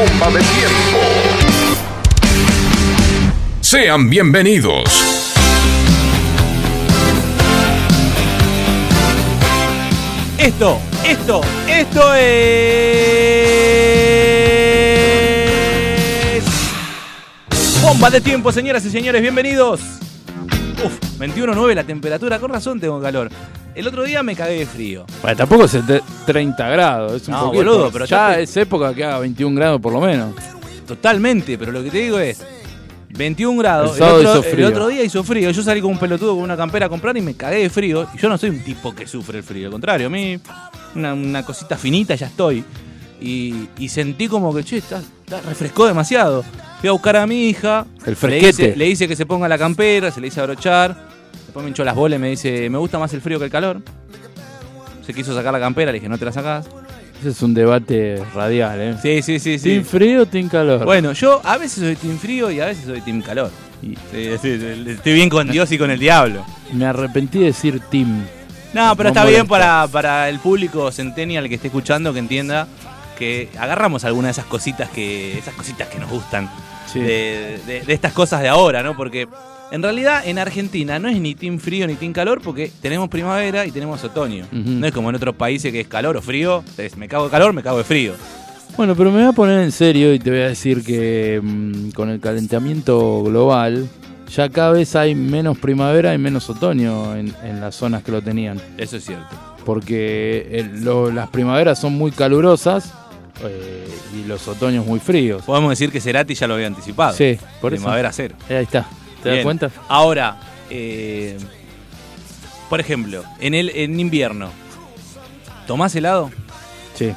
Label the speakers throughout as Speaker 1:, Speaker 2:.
Speaker 1: Bomba de Tiempo. Sean bienvenidos.
Speaker 2: Esto, esto, esto es. Bomba de tiempo, señoras y señores, bienvenidos. Uf, 21.9 la temperatura, con razón tengo calor. El otro día me cagué de frío.
Speaker 3: Bueno, tampoco es de 30 grados, es un
Speaker 2: No,
Speaker 3: poquito.
Speaker 2: boludo, pero
Speaker 3: ya
Speaker 2: te-
Speaker 3: es época que haga 21 grados por lo menos.
Speaker 2: Totalmente, pero lo que te digo es 21 grados.
Speaker 3: El
Speaker 2: otro, el día hizo frío. Yo salí con un pelotudo con una campera a comprar y me cagué de frío. Y yo no soy un tipo que sufre el frío, al contrario, a mí una, una cosita finita ya estoy. Y, y sentí como que, che, está, está- refrescó demasiado. Fui a buscar a mi hija.
Speaker 3: El
Speaker 2: Le
Speaker 3: fresquete.
Speaker 2: hice, le hice que se ponga la campera, se le hice abrochar. Después me hinchó las bolas y me dice, me gusta más el frío que el calor. Se quiso sacar la campera, le dije, no te la sacás.
Speaker 3: Ese es un debate radial, ¿eh?
Speaker 2: Sí, sí, sí, sí.
Speaker 3: ¿Team frío o team calor?
Speaker 2: Bueno, yo a veces soy team frío y a veces soy team calor. Sí, sí, estoy bien con Dios y con el diablo.
Speaker 3: me arrepentí de decir team.
Speaker 2: No, pero
Speaker 3: No
Speaker 2: está bien para, para el público centennial que esté escuchando que entienda que agarramos alguna de esas cositas que esas cositas que nos gustan
Speaker 3: Sí.
Speaker 2: de, de- de estas cosas de ahora, ¿no? Porque en realidad en Argentina no es ni team frío ni team calor porque tenemos primavera y tenemos otoño. No es como en otros países que es calor o frío. Entonces, me cago de calor, me cago de frío.
Speaker 3: Bueno, pero me voy a poner en serio y te voy a decir que mm, con el calentamiento global ya cada vez hay menos primavera y menos otoño en, en las zonas que lo tenían.
Speaker 2: Eso es cierto.
Speaker 3: Porque el- lo- las primaveras son muy calurosas eh, y los otoños muy fríos.
Speaker 2: Podemos decir que Cerati ya lo había anticipado.
Speaker 3: Sí, por eso.
Speaker 2: primavera cero.
Speaker 3: Eh, Ahí está. ¿Te das cuenta?
Speaker 2: Ahora, eh, por ejemplo, en el en invierno, ¿tomás helado?
Speaker 3: Sí.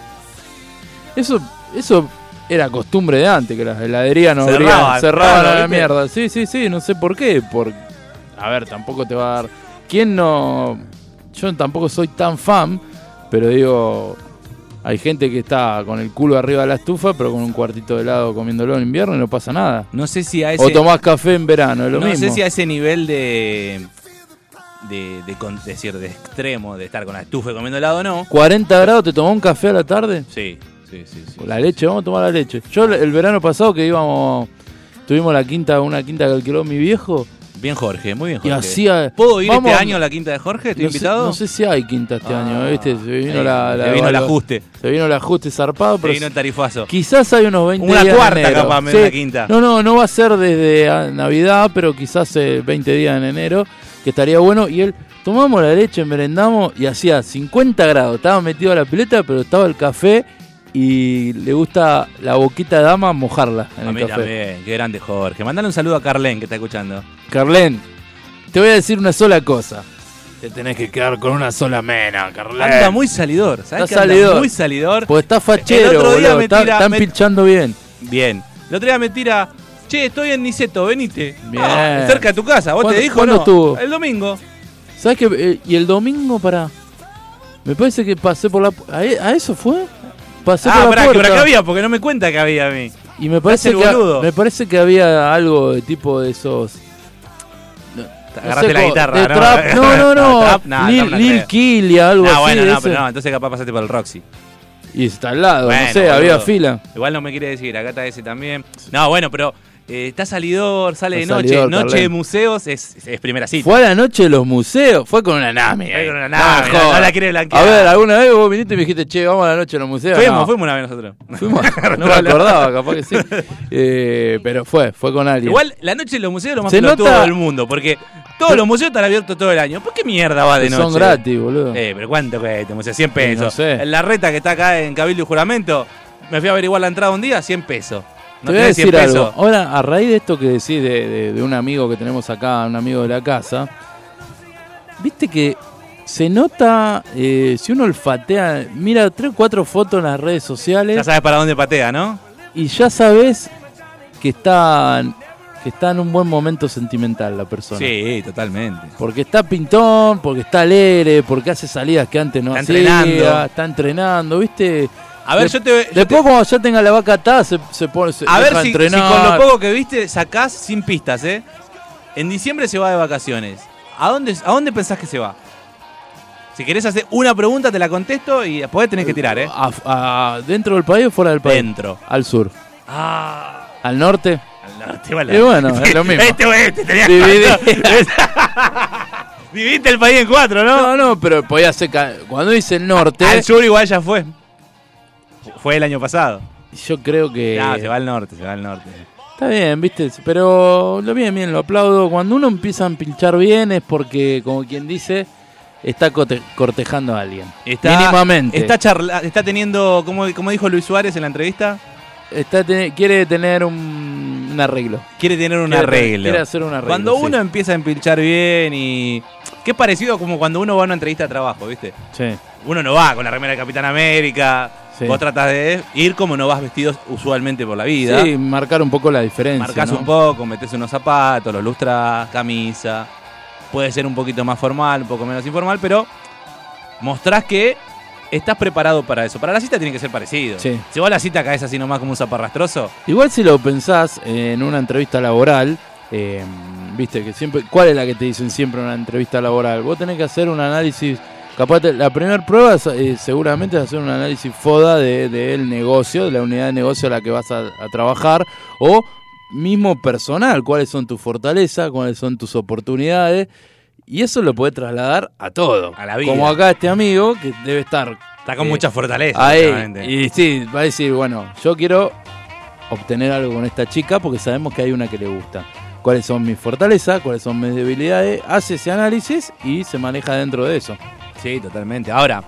Speaker 3: Eso, eso era costumbre de antes, que las heladerías no
Speaker 2: Cerraban,
Speaker 3: abrían, cerraban
Speaker 2: claro,
Speaker 3: a la
Speaker 2: ¿viste?
Speaker 3: mierda. Sí, sí, sí, no sé por qué. Por... A ver, tampoco te va a dar. ¿Quién no.? Yo tampoco soy tan fan, pero digo. Hay gente que está con el culo arriba de la estufa, pero con un cuartito de helado comiéndolo en invierno y no pasa nada.
Speaker 2: No sé si a ese
Speaker 3: O tomás café en verano, es lo
Speaker 2: no
Speaker 3: mismo.
Speaker 2: sé si a ese nivel de de, de con- decir de extremo de estar con la estufa y comiendo helado no.
Speaker 3: 40 grados, ¿te tomás un café a la tarde?
Speaker 2: Sí, sí, sí, sí.
Speaker 3: La leche, vamos a tomar la leche. Yo el verano pasado que íbamos, tuvimos la quinta, una quinta que alquiló mi viejo
Speaker 2: Bien Jorge, muy bien
Speaker 3: y
Speaker 2: Jorge.
Speaker 3: hacía.
Speaker 2: ¿Puedo ir
Speaker 3: vamos
Speaker 2: este año a la quinta de Jorge? ¿Estoy
Speaker 3: no sé,
Speaker 2: invitado?
Speaker 3: no sé si hay quinta este
Speaker 2: Ah,
Speaker 3: año, ¿viste? Se vino,
Speaker 2: ahí,
Speaker 3: la, la-
Speaker 2: se vino el ajuste.
Speaker 3: Se vino el ajuste zarpado,
Speaker 2: Se
Speaker 3: pero
Speaker 2: vino el tarifazo.
Speaker 3: quizás hay unos 20
Speaker 2: Una
Speaker 3: días. en
Speaker 2: cuarta
Speaker 3: enero.
Speaker 2: capaz,
Speaker 3: Sí.
Speaker 2: la quinta.
Speaker 3: No, no, no va a ser desde ah, Navidad, pero quizás eh, 20 días en enero, que estaría bueno. Y él, tomamos la leche, merendamos y hacía 50 grados. Estaba metido a la pileta, pero estaba el café y le gusta la boquita de dama mojarla en
Speaker 2: A
Speaker 3: el
Speaker 2: mí
Speaker 3: café.
Speaker 2: también, qué grande Jorge. Mandale un saludo a Carlen que está escuchando.
Speaker 3: Carlen, te voy a decir una sola cosa. Te tenés que quedar con una sola mena, Carlen.
Speaker 2: Anda muy salidor, ¿sabes?
Speaker 3: Está
Speaker 2: que anda
Speaker 3: salidor.
Speaker 2: muy salidor.
Speaker 3: Porque está fachero,
Speaker 2: El otro día
Speaker 3: boludo.
Speaker 2: me
Speaker 3: Está-
Speaker 2: tira-
Speaker 3: están
Speaker 2: me-
Speaker 3: pinchando bien.
Speaker 2: Bien. El otro día me tira, che, estoy en Niceto, venite.
Speaker 3: Bien.
Speaker 2: Ah, cerca de tu casa. ¿Vos te
Speaker 3: ¿Cuándo-
Speaker 2: dijo
Speaker 3: cuándo
Speaker 2: no?
Speaker 3: estuvo?
Speaker 2: El domingo.
Speaker 3: ¿Sabes qué? Eh, y el domingo para. Me parece que pasé por la. pu- ¿A, e- a eso fue? Pasé
Speaker 2: ah,
Speaker 3: por la
Speaker 2: pará, que
Speaker 3: puerta.
Speaker 2: ¿para qué había? Porque no me cuenta que había a mí.
Speaker 3: Y me parece, que,
Speaker 2: boludo.
Speaker 3: me parece que había algo de tipo de esos. no
Speaker 2: Agarraste
Speaker 3: sé
Speaker 2: la guitarra, ¿no?
Speaker 3: trap- no, no, no.
Speaker 2: trap,
Speaker 3: Lil, Lil. Killy, algo
Speaker 2: No,
Speaker 3: así.
Speaker 2: bueno, no, pero no, entonces capaz pasaste por el Roxy.
Speaker 3: Y está al lado,
Speaker 2: Bueno,
Speaker 3: no sé,
Speaker 2: boludo.
Speaker 3: había fila.
Speaker 2: Igual no me quiere decir, acá está ese también. No, bueno, pero eh, está salidor, sale de noche,
Speaker 3: salidor,
Speaker 2: noche de museos, es, es primera cita.
Speaker 3: Fue a la noche de los museos, fue con una nami.
Speaker 2: Fue con una nami,
Speaker 3: No,
Speaker 2: no la quiere blanquear.
Speaker 3: A ver, alguna vez vos viniste y me dijiste, che, vamos a la noche de los museos.
Speaker 2: fuimos,
Speaker 3: No.
Speaker 2: fuimos una vez nosotros.
Speaker 3: Fuimos. no me acordaba, capaz que sí. Eh, pero fue, fue con alguien.
Speaker 2: Igual la noche de los museos es lo más pelotudo
Speaker 3: nota-
Speaker 2: del mundo, porque todos los museos están abiertos todo el año. ¿Por qué mierda va de noche?
Speaker 3: Son gratis, boludo.
Speaker 2: Eh, pero ¿cuánto cuesta? museo? 100 pesos.
Speaker 3: no sé.
Speaker 2: La reta que está acá en Cabildo y Juramento, me fui a averiguar la entrada un día, 100 pesos. ¿No
Speaker 3: Te voy a
Speaker 2: tenés 100
Speaker 3: decir algo. Ahora, a raíz de esto que decís de, de- de un amigo que tenemos acá, un amigo de la casa, viste que se nota, eh, si uno olfatea, mira tres o cuatro fotos en las redes sociales
Speaker 2: Ya sabes para dónde patea, ¿no?
Speaker 3: y ya sabes que está, que está en un buen momento sentimental la persona.
Speaker 2: Sí, totalmente.
Speaker 3: Porque está pintón, porque está alegre, porque hace salidas que antes no
Speaker 2: Está
Speaker 3: hacía,
Speaker 2: entrenando.
Speaker 3: está entrenando, ¿viste?
Speaker 2: A ver,
Speaker 3: De-
Speaker 2: yo te. yo
Speaker 3: Después
Speaker 2: te-
Speaker 3: cuando ya tenga la vaca atada se, se pone se
Speaker 2: a ver si, si
Speaker 3: entrenar.
Speaker 2: con lo poco que viste sacás sin pistas, ¿eh? En diciembre se va de vacaciones. ¿A dónde, ¿A dónde pensás que se va? Si querés hacer una pregunta, te la contesto y después tenés que tirar, ¿eh?
Speaker 3: A- a- ¿Dentro del país o fuera del país?
Speaker 2: Dentro.
Speaker 3: Al sur.
Speaker 2: Ah,
Speaker 3: ¿Al norte?
Speaker 2: al norte, vale.
Speaker 3: Y bueno, es lo mismo.
Speaker 2: Este este,
Speaker 3: Dividí-
Speaker 2: Viviste el país en cuatro, ¿no?
Speaker 3: No, no, pero podía ser. Cuando dice el norte,
Speaker 2: Al sur igual ya fue. Fue el año pasado.
Speaker 3: yo creo que.
Speaker 2: No, se va al norte, se va al norte.
Speaker 3: Está bien, viste, pero lo bien, bien, lo aplaudo. Cuando uno empieza a pinchar bien es porque, como quien dice, está cortejando a alguien.
Speaker 2: Está,
Speaker 3: Mínimamente.
Speaker 2: Está, charla, está teniendo, como, como dijo Luis Suárez en la entrevista,
Speaker 3: Está quiere tener un, un arreglo.
Speaker 2: quiere tener un
Speaker 3: Quiere-
Speaker 2: arreglo.
Speaker 3: quiere hacer un arreglo,
Speaker 2: Cuando
Speaker 3: sí.
Speaker 2: uno empieza a empilchar bien y... Que es parecido como cuando uno va a una entrevista de trabajo, ¿viste?
Speaker 3: Sí.
Speaker 2: Uno no va con la remera del Capitán América.
Speaker 3: Sí.
Speaker 2: Vos tratas de ir como no vas vestido usualmente por la vida.
Speaker 3: Sí, marcar un poco la diferencia.
Speaker 2: Marcás
Speaker 3: ¿no?
Speaker 2: un poco, metés unos zapatos, los lustras, camisa. Puede ser un poquito más formal, un poco menos informal, pero mostrás que estás preparado para eso. Para la cita tiene que ser parecido.
Speaker 3: Sí.
Speaker 2: Si vos a la cita caes así nomás como un zaparrastroso,
Speaker 3: Igual si lo pensás en una entrevista laboral, eh, viste que siempre, ¿cuál es la que te dicen siempre en una entrevista laboral? Vos tenés que hacer un análisis, capaz te- la primera prueba es, eh, seguramente es hacer un análisis foda de- del negocio, de la unidad de negocio a la que vas a, a trabajar, o mismo personal, cuáles son tus fortalezas, cuáles son tus oportunidades, y eso lo puedes trasladar a todo.
Speaker 2: A la vida.
Speaker 3: Como acá este amigo que debe estar
Speaker 2: está con
Speaker 3: Eh,
Speaker 2: mucha fortaleza.
Speaker 3: Ahí, y sí, va a decir, bueno, yo quiero obtener algo con esta chica porque sabemos que hay una que le gusta. ¿Cuáles son mis fortalezas? ¿Cuáles son mis debilidades? Hace ese análisis y se maneja dentro de eso.
Speaker 2: Sí, totalmente. Ahora,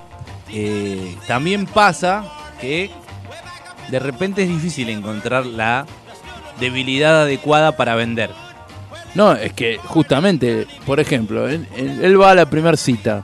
Speaker 2: eh, también pasa que de repente es difícil encontrar la debilidad adecuada para vender.
Speaker 3: No, es que justamente, por ejemplo, él, él- él va a la primera cita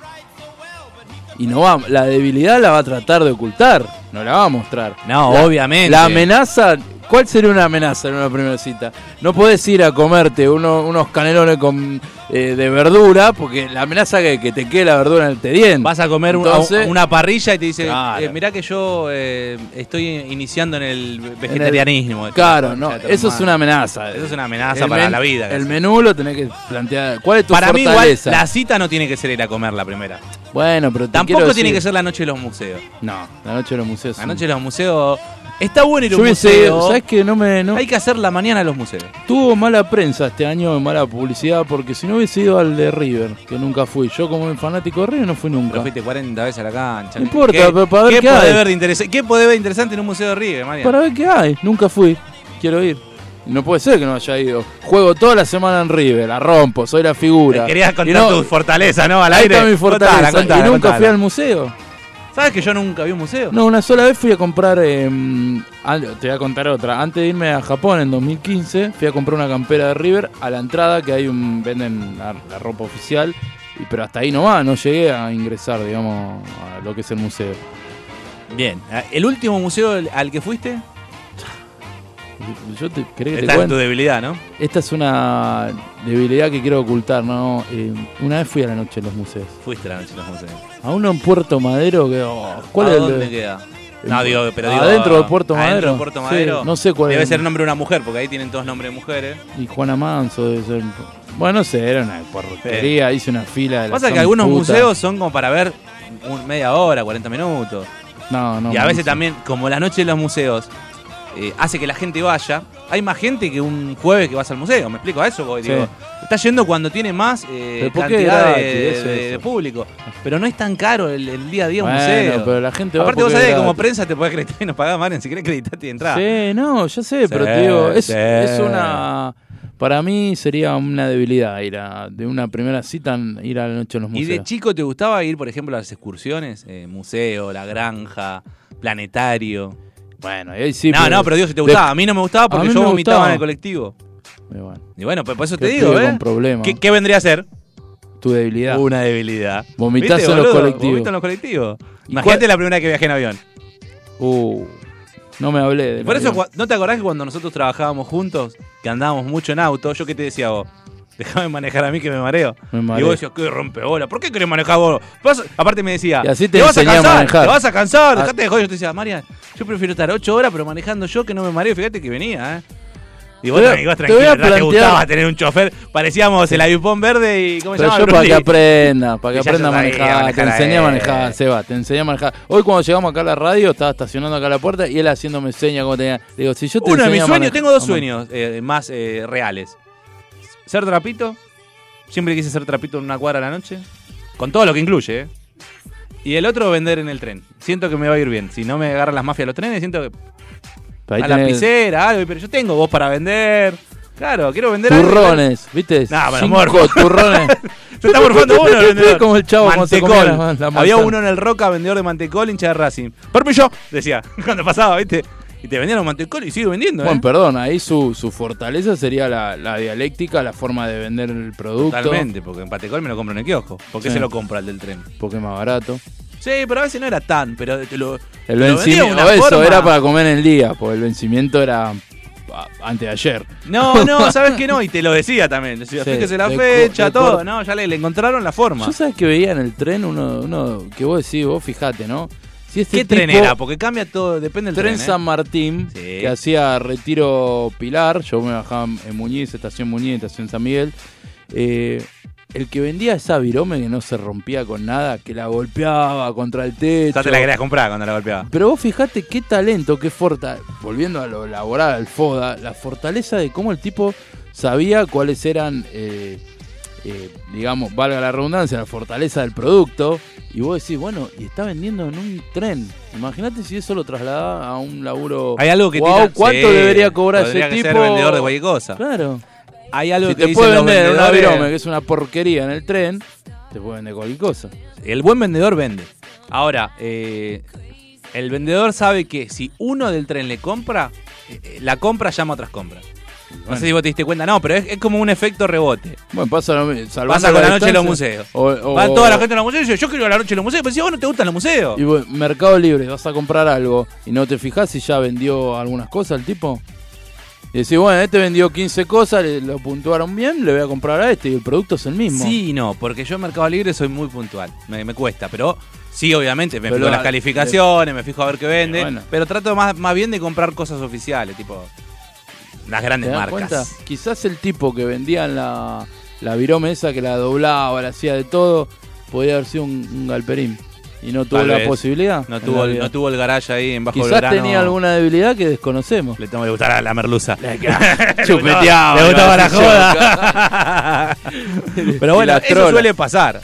Speaker 3: y no va, la debilidad la va a tratar de ocultar, no la va a mostrar.
Speaker 2: No,
Speaker 3: La-
Speaker 2: obviamente.
Speaker 3: La amenaza, ¿cuál sería una amenaza en una primera cita? No puedes ir a comerte uno- unos canelones con, eh, de verdura, porque la amenaza que, que te quede la verdura en el tediente.
Speaker 2: Vas a comer una-
Speaker 3: Entonces-
Speaker 2: una parrilla y te dice,
Speaker 3: Claro.
Speaker 2: eh, mirá que yo eh, estoy iniciando en el vegetarianismo.
Speaker 3: Claro, no, eso es una amenaza.
Speaker 2: Eso es una amenaza
Speaker 3: El
Speaker 2: para
Speaker 3: men-
Speaker 2: la vida.
Speaker 3: El menú lo tenés que plantear. ¿Cuál es tu
Speaker 2: para mí igual la cita no tiene que ser ir a comer la primera.
Speaker 3: Bueno, pero te
Speaker 2: Tampoco tiene que ser la noche de los museos.
Speaker 3: No, la noche de los museos.
Speaker 2: La noche de los museos está bueno ir a un museo.
Speaker 3: ¿sabes qué? No me, no,
Speaker 2: Hay que hacer la mañana de los museos.
Speaker 3: Tuvo mala prensa este año, mala publicidad, porque si no hubiese ido al de River, que nunca fui. Yo como fanático de River no fui nunca.
Speaker 2: Pero fuiste 40 veces a la cancha.
Speaker 3: No importa,
Speaker 2: ¿Qué,
Speaker 3: pero para ver qué
Speaker 2: puede
Speaker 3: hay.
Speaker 2: ver de interesa- ¿Qué puede ver interesante en un museo de River, María?
Speaker 3: Para ver qué hay, nunca fui. Quiero ir. No puede ser que no haya ido. Juego toda la semana en River, la rompo, soy la figura.
Speaker 2: Querías contar
Speaker 3: no-
Speaker 2: tu fortaleza, ¿no? Al aire.
Speaker 3: está mi fortaleza.
Speaker 2: Contala, contala,
Speaker 3: y nunca
Speaker 2: contala.
Speaker 3: fui al museo.
Speaker 2: ¿Sabes que yo nunca vi un museo?
Speaker 3: No, una sola vez fui a comprar. eh, an- te voy a contar otra. Antes de irme a Japón en 2015, fui a comprar una campera de River. A la entrada, que hay un. venden la, la ropa oficial. y- Pero hasta ahí no va, no llegué a ingresar, digamos, a lo que es el museo.
Speaker 2: Bien. ¿El último museo al que fuiste?
Speaker 3: Yo te querés que te
Speaker 2: Esta es tu debilidad, ¿no?
Speaker 3: Esta es una debilidad que quiero ocultar, ¿no? Eh, una vez fui a la noche de los museos.
Speaker 2: Fuiste la noche de los museos.
Speaker 3: A uno en Puerto Madero que. oh, ¿Cuál
Speaker 2: ¿A
Speaker 3: es el
Speaker 2: dónde
Speaker 3: de-
Speaker 2: queda? No, digo, pero digo.
Speaker 3: Adentro de Puerto
Speaker 2: adentro
Speaker 3: Madero.
Speaker 2: de Puerto
Speaker 3: Sí,
Speaker 2: Madero.
Speaker 3: no sé cuál
Speaker 2: Debe
Speaker 3: es.
Speaker 2: ser nombre de una mujer, porque ahí tienen todos nombres de mujeres.
Speaker 3: Y Juana Manso debe ser. Bueno, no sé, era una porquería. Hice una fila de
Speaker 2: Pasa que algunos museos son como para ver un- media hora, 40 minutos.
Speaker 3: No, no.
Speaker 2: y a veces también, como la noche de los museos, eh, hace que la gente vaya, hay más gente que un jueves que vas al museo. ¿Me explico a eso? voy?
Speaker 3: Sí.
Speaker 2: Digo, está yendo cuando tiene más eh,
Speaker 3: Pero ¿por qué
Speaker 2: cantidad de,
Speaker 3: gratis?
Speaker 2: de-
Speaker 3: Eso,
Speaker 2: de
Speaker 3: eso.
Speaker 2: público. Pero no es tan caro el, el día a día un museo.
Speaker 3: pero la gente va
Speaker 2: Aparte, vos sabés que como prensa te podés acreditar y nos pagás, Marian, si querés acreditarte y entrar.
Speaker 3: Sí, no, yo sé, pero te digo, es,
Speaker 2: sí.
Speaker 3: es una. Para mí sería una debilidad ir a, de una primera cita ir a la noche en los
Speaker 2: ¿Y
Speaker 3: museos.
Speaker 2: de chico te gustaba ir, por ejemplo, a las excursiones? Eh, museo, la granja, planetario.
Speaker 3: Bueno, y ahí sí.
Speaker 2: no, no, pero digo si te gustaba. A mí no me gustaba porque yo vomitaba
Speaker 3: gustaba.
Speaker 2: en el colectivo.
Speaker 3: Y bueno,
Speaker 2: Y bueno, pues por eso te digo, ¿eh? ¿Qué, qué vendría a ser?
Speaker 3: Tu debilidad.
Speaker 2: Una debilidad.
Speaker 3: Vomitás
Speaker 2: ¿Viste,
Speaker 3: en los colectivos.
Speaker 2: Vomito en los colectivos.
Speaker 3: ¿Y
Speaker 2: Imagínate la primera vez que viajé en avión.
Speaker 3: Uh, no me hablé de
Speaker 2: Por eso, ¿no te acordás que cuando nosotros trabajábamos juntos, que andábamos mucho en auto, yo qué te decía vos? Déjame manejar a mí que me mareo.
Speaker 3: Me
Speaker 2: Y
Speaker 3: mareo.
Speaker 2: vos decías, qué rompeola, ¿por qué querés manejar vos? Vas- aparte me decía,
Speaker 3: Y así te
Speaker 2: vas a cansar,
Speaker 3: manejar".
Speaker 2: te vas a cansar,
Speaker 3: Ah.
Speaker 2: dejate de joder. Yo te decía, María, yo prefiero estar ocho horas, pero manejando yo que no me mareo. Fíjate que venía, ¿eh? Y vos,
Speaker 3: Te te
Speaker 2: tranquilo,
Speaker 3: voy a
Speaker 2: ya te gustaba tener un chofer. Parecíamos el avipón verde y, ¿cómo se
Speaker 3: Pero
Speaker 2: llama?
Speaker 3: yo para que aprenda, para que
Speaker 2: Y
Speaker 3: aprenda a manejar,
Speaker 2: manejar
Speaker 3: te enseñé a manejar, Seba, te enseñé a manejar. Hoy cuando llegamos acá a la radio, estaba estacionando acá a la puerta y él haciéndome señas como tenía. Le digo, si yo te
Speaker 2: Uno de mis sueños,
Speaker 3: manejar-
Speaker 2: tengo dos sueños eh, más eh, reales. Ser trapito, siempre quise ser trapito en una cuadra a la noche, con todo lo que incluye, ¿eh? Y el otro, vender en el tren. Siento que me va a ir bien. Si no me agarran las mafias los trenes, siento que
Speaker 3: Ahí
Speaker 2: a
Speaker 3: tenés
Speaker 2: lapicera, algo, pero yo tengo vos para vender. Claro, quiero vender algo.
Speaker 3: turrones, ¿viste?
Speaker 2: Nah, pero
Speaker 3: Cinco
Speaker 2: amor.
Speaker 3: turrones.
Speaker 2: Se está morfando uno el vendedor.
Speaker 3: como el chavo cuando se
Speaker 2: Mantecol.
Speaker 3: comía la- la
Speaker 2: Había uno en el Roca, vendedor de mantecol, hincha de Racing. Permiso, decía, cuando pasaba, ¿viste? Y te vendían un mantecol y sigue vendiendo, ¿eh?
Speaker 3: Bueno, perdón, ahí su, su fortaleza sería la, la dialéctica, la forma de vender el producto.
Speaker 2: Totalmente, porque en Patecol me lo compro en el kiosco. ¿Por qué
Speaker 3: Sí.
Speaker 2: se lo compra el del tren?
Speaker 3: Porque es más barato.
Speaker 2: Sí, pero a veces no era tan, pero te lo.
Speaker 3: El
Speaker 2: te lo
Speaker 3: vencimiento,
Speaker 2: una
Speaker 3: eso
Speaker 2: forma-
Speaker 3: era para comer en el día, porque el vencimiento era antes de ayer.
Speaker 2: No, no, ¿sabes qué no? Y te lo decía también. Decía,
Speaker 3: Sí,
Speaker 2: fíjese la fecha, todo. No, ya le, le encontraron la forma.
Speaker 3: Yo sabes que veía en el tren uno, uno que vos decís, vos fijate, ¿no? Si este
Speaker 2: ¿Qué tren era? Porque cambia todo, depende del
Speaker 3: Tren
Speaker 2: tren. ¿eh?
Speaker 3: San Martín, que hacía retiro Pilar, yo me bajaba en Muñiz, estación Muñiz, estación San Miguel. Eh, el que vendía esa virome que no se rompía con nada, que la golpeaba contra el techo.
Speaker 2: Ya te la querías comprar cuando la golpeaba.
Speaker 3: Pero vos fijate qué talento, qué fortaleza, volviendo a lo laboral, al FODA, la fortaleza de cómo el tipo sabía cuáles eran, eh, eh, digamos, valga la redundancia, la fortaleza del producto. Y vos decís, bueno, y está vendiendo en un tren. Imagínate si eso lo trasladaba a un laburo.
Speaker 2: Hay algo que tira-
Speaker 3: ¿Cuánto
Speaker 2: sí,
Speaker 3: debería cobrar ese
Speaker 2: que
Speaker 3: tipo?
Speaker 2: ser vendedor de cualquier cosa.
Speaker 3: Claro.
Speaker 2: Hay algo
Speaker 3: Si
Speaker 2: que
Speaker 3: te puede vender una
Speaker 2: vendedores-
Speaker 3: virome, que es una porquería en el tren, te puede vender cualquier cosa.
Speaker 2: El buen vendedor vende. Ahora, eh, el vendedor sabe que si uno del tren le compra, eh, la compra llama a otras compras. No
Speaker 3: Bueno.
Speaker 2: sé si vos te diste cuenta, no, pero es, es como un efecto rebote.
Speaker 3: Bueno, pasa
Speaker 2: Pasa con la noche en los museos.
Speaker 3: O- o-
Speaker 2: Va toda la gente a los museos y dice, yo quiero ir a la noche en los museos, pero si vos no te gustan los museos.
Speaker 3: Y vos, Mercado Libre, vas a comprar algo y no te fijas si ya vendió algunas cosas el tipo. Y decís, bueno, este vendió 15 cosas, le- lo puntuaron bien, le voy a comprar a este y el producto es el mismo.
Speaker 2: Sí no, porque yo en Mercado Libre soy muy puntual. Me, me cuesta, pero sí, obviamente, me
Speaker 3: Pero
Speaker 2: fijo en las
Speaker 3: la-
Speaker 2: calificaciones, me fijo a ver qué vende.
Speaker 3: bueno.
Speaker 2: Pero trato más, más bien de comprar cosas oficiales, tipo las
Speaker 3: ¿Te
Speaker 2: grandes
Speaker 3: das
Speaker 2: marcas.
Speaker 3: cuenta? Quizás el tipo que vendía en la, la virome esa, que la doblaba, la hacía de todo, podía haber sido un, un galperín. Y no tuvo
Speaker 2: Tal
Speaker 3: la
Speaker 2: vez.
Speaker 3: posibilidad.
Speaker 2: No tuvo, el, no tuvo el garage ahí en bajo
Speaker 3: Quizás tenía alguna debilidad que desconocemos.
Speaker 2: Le tengo que gustar a la merluza.
Speaker 3: Chupeteaba,
Speaker 2: Le gustaba la joda. Pero bueno, eso suele pasar.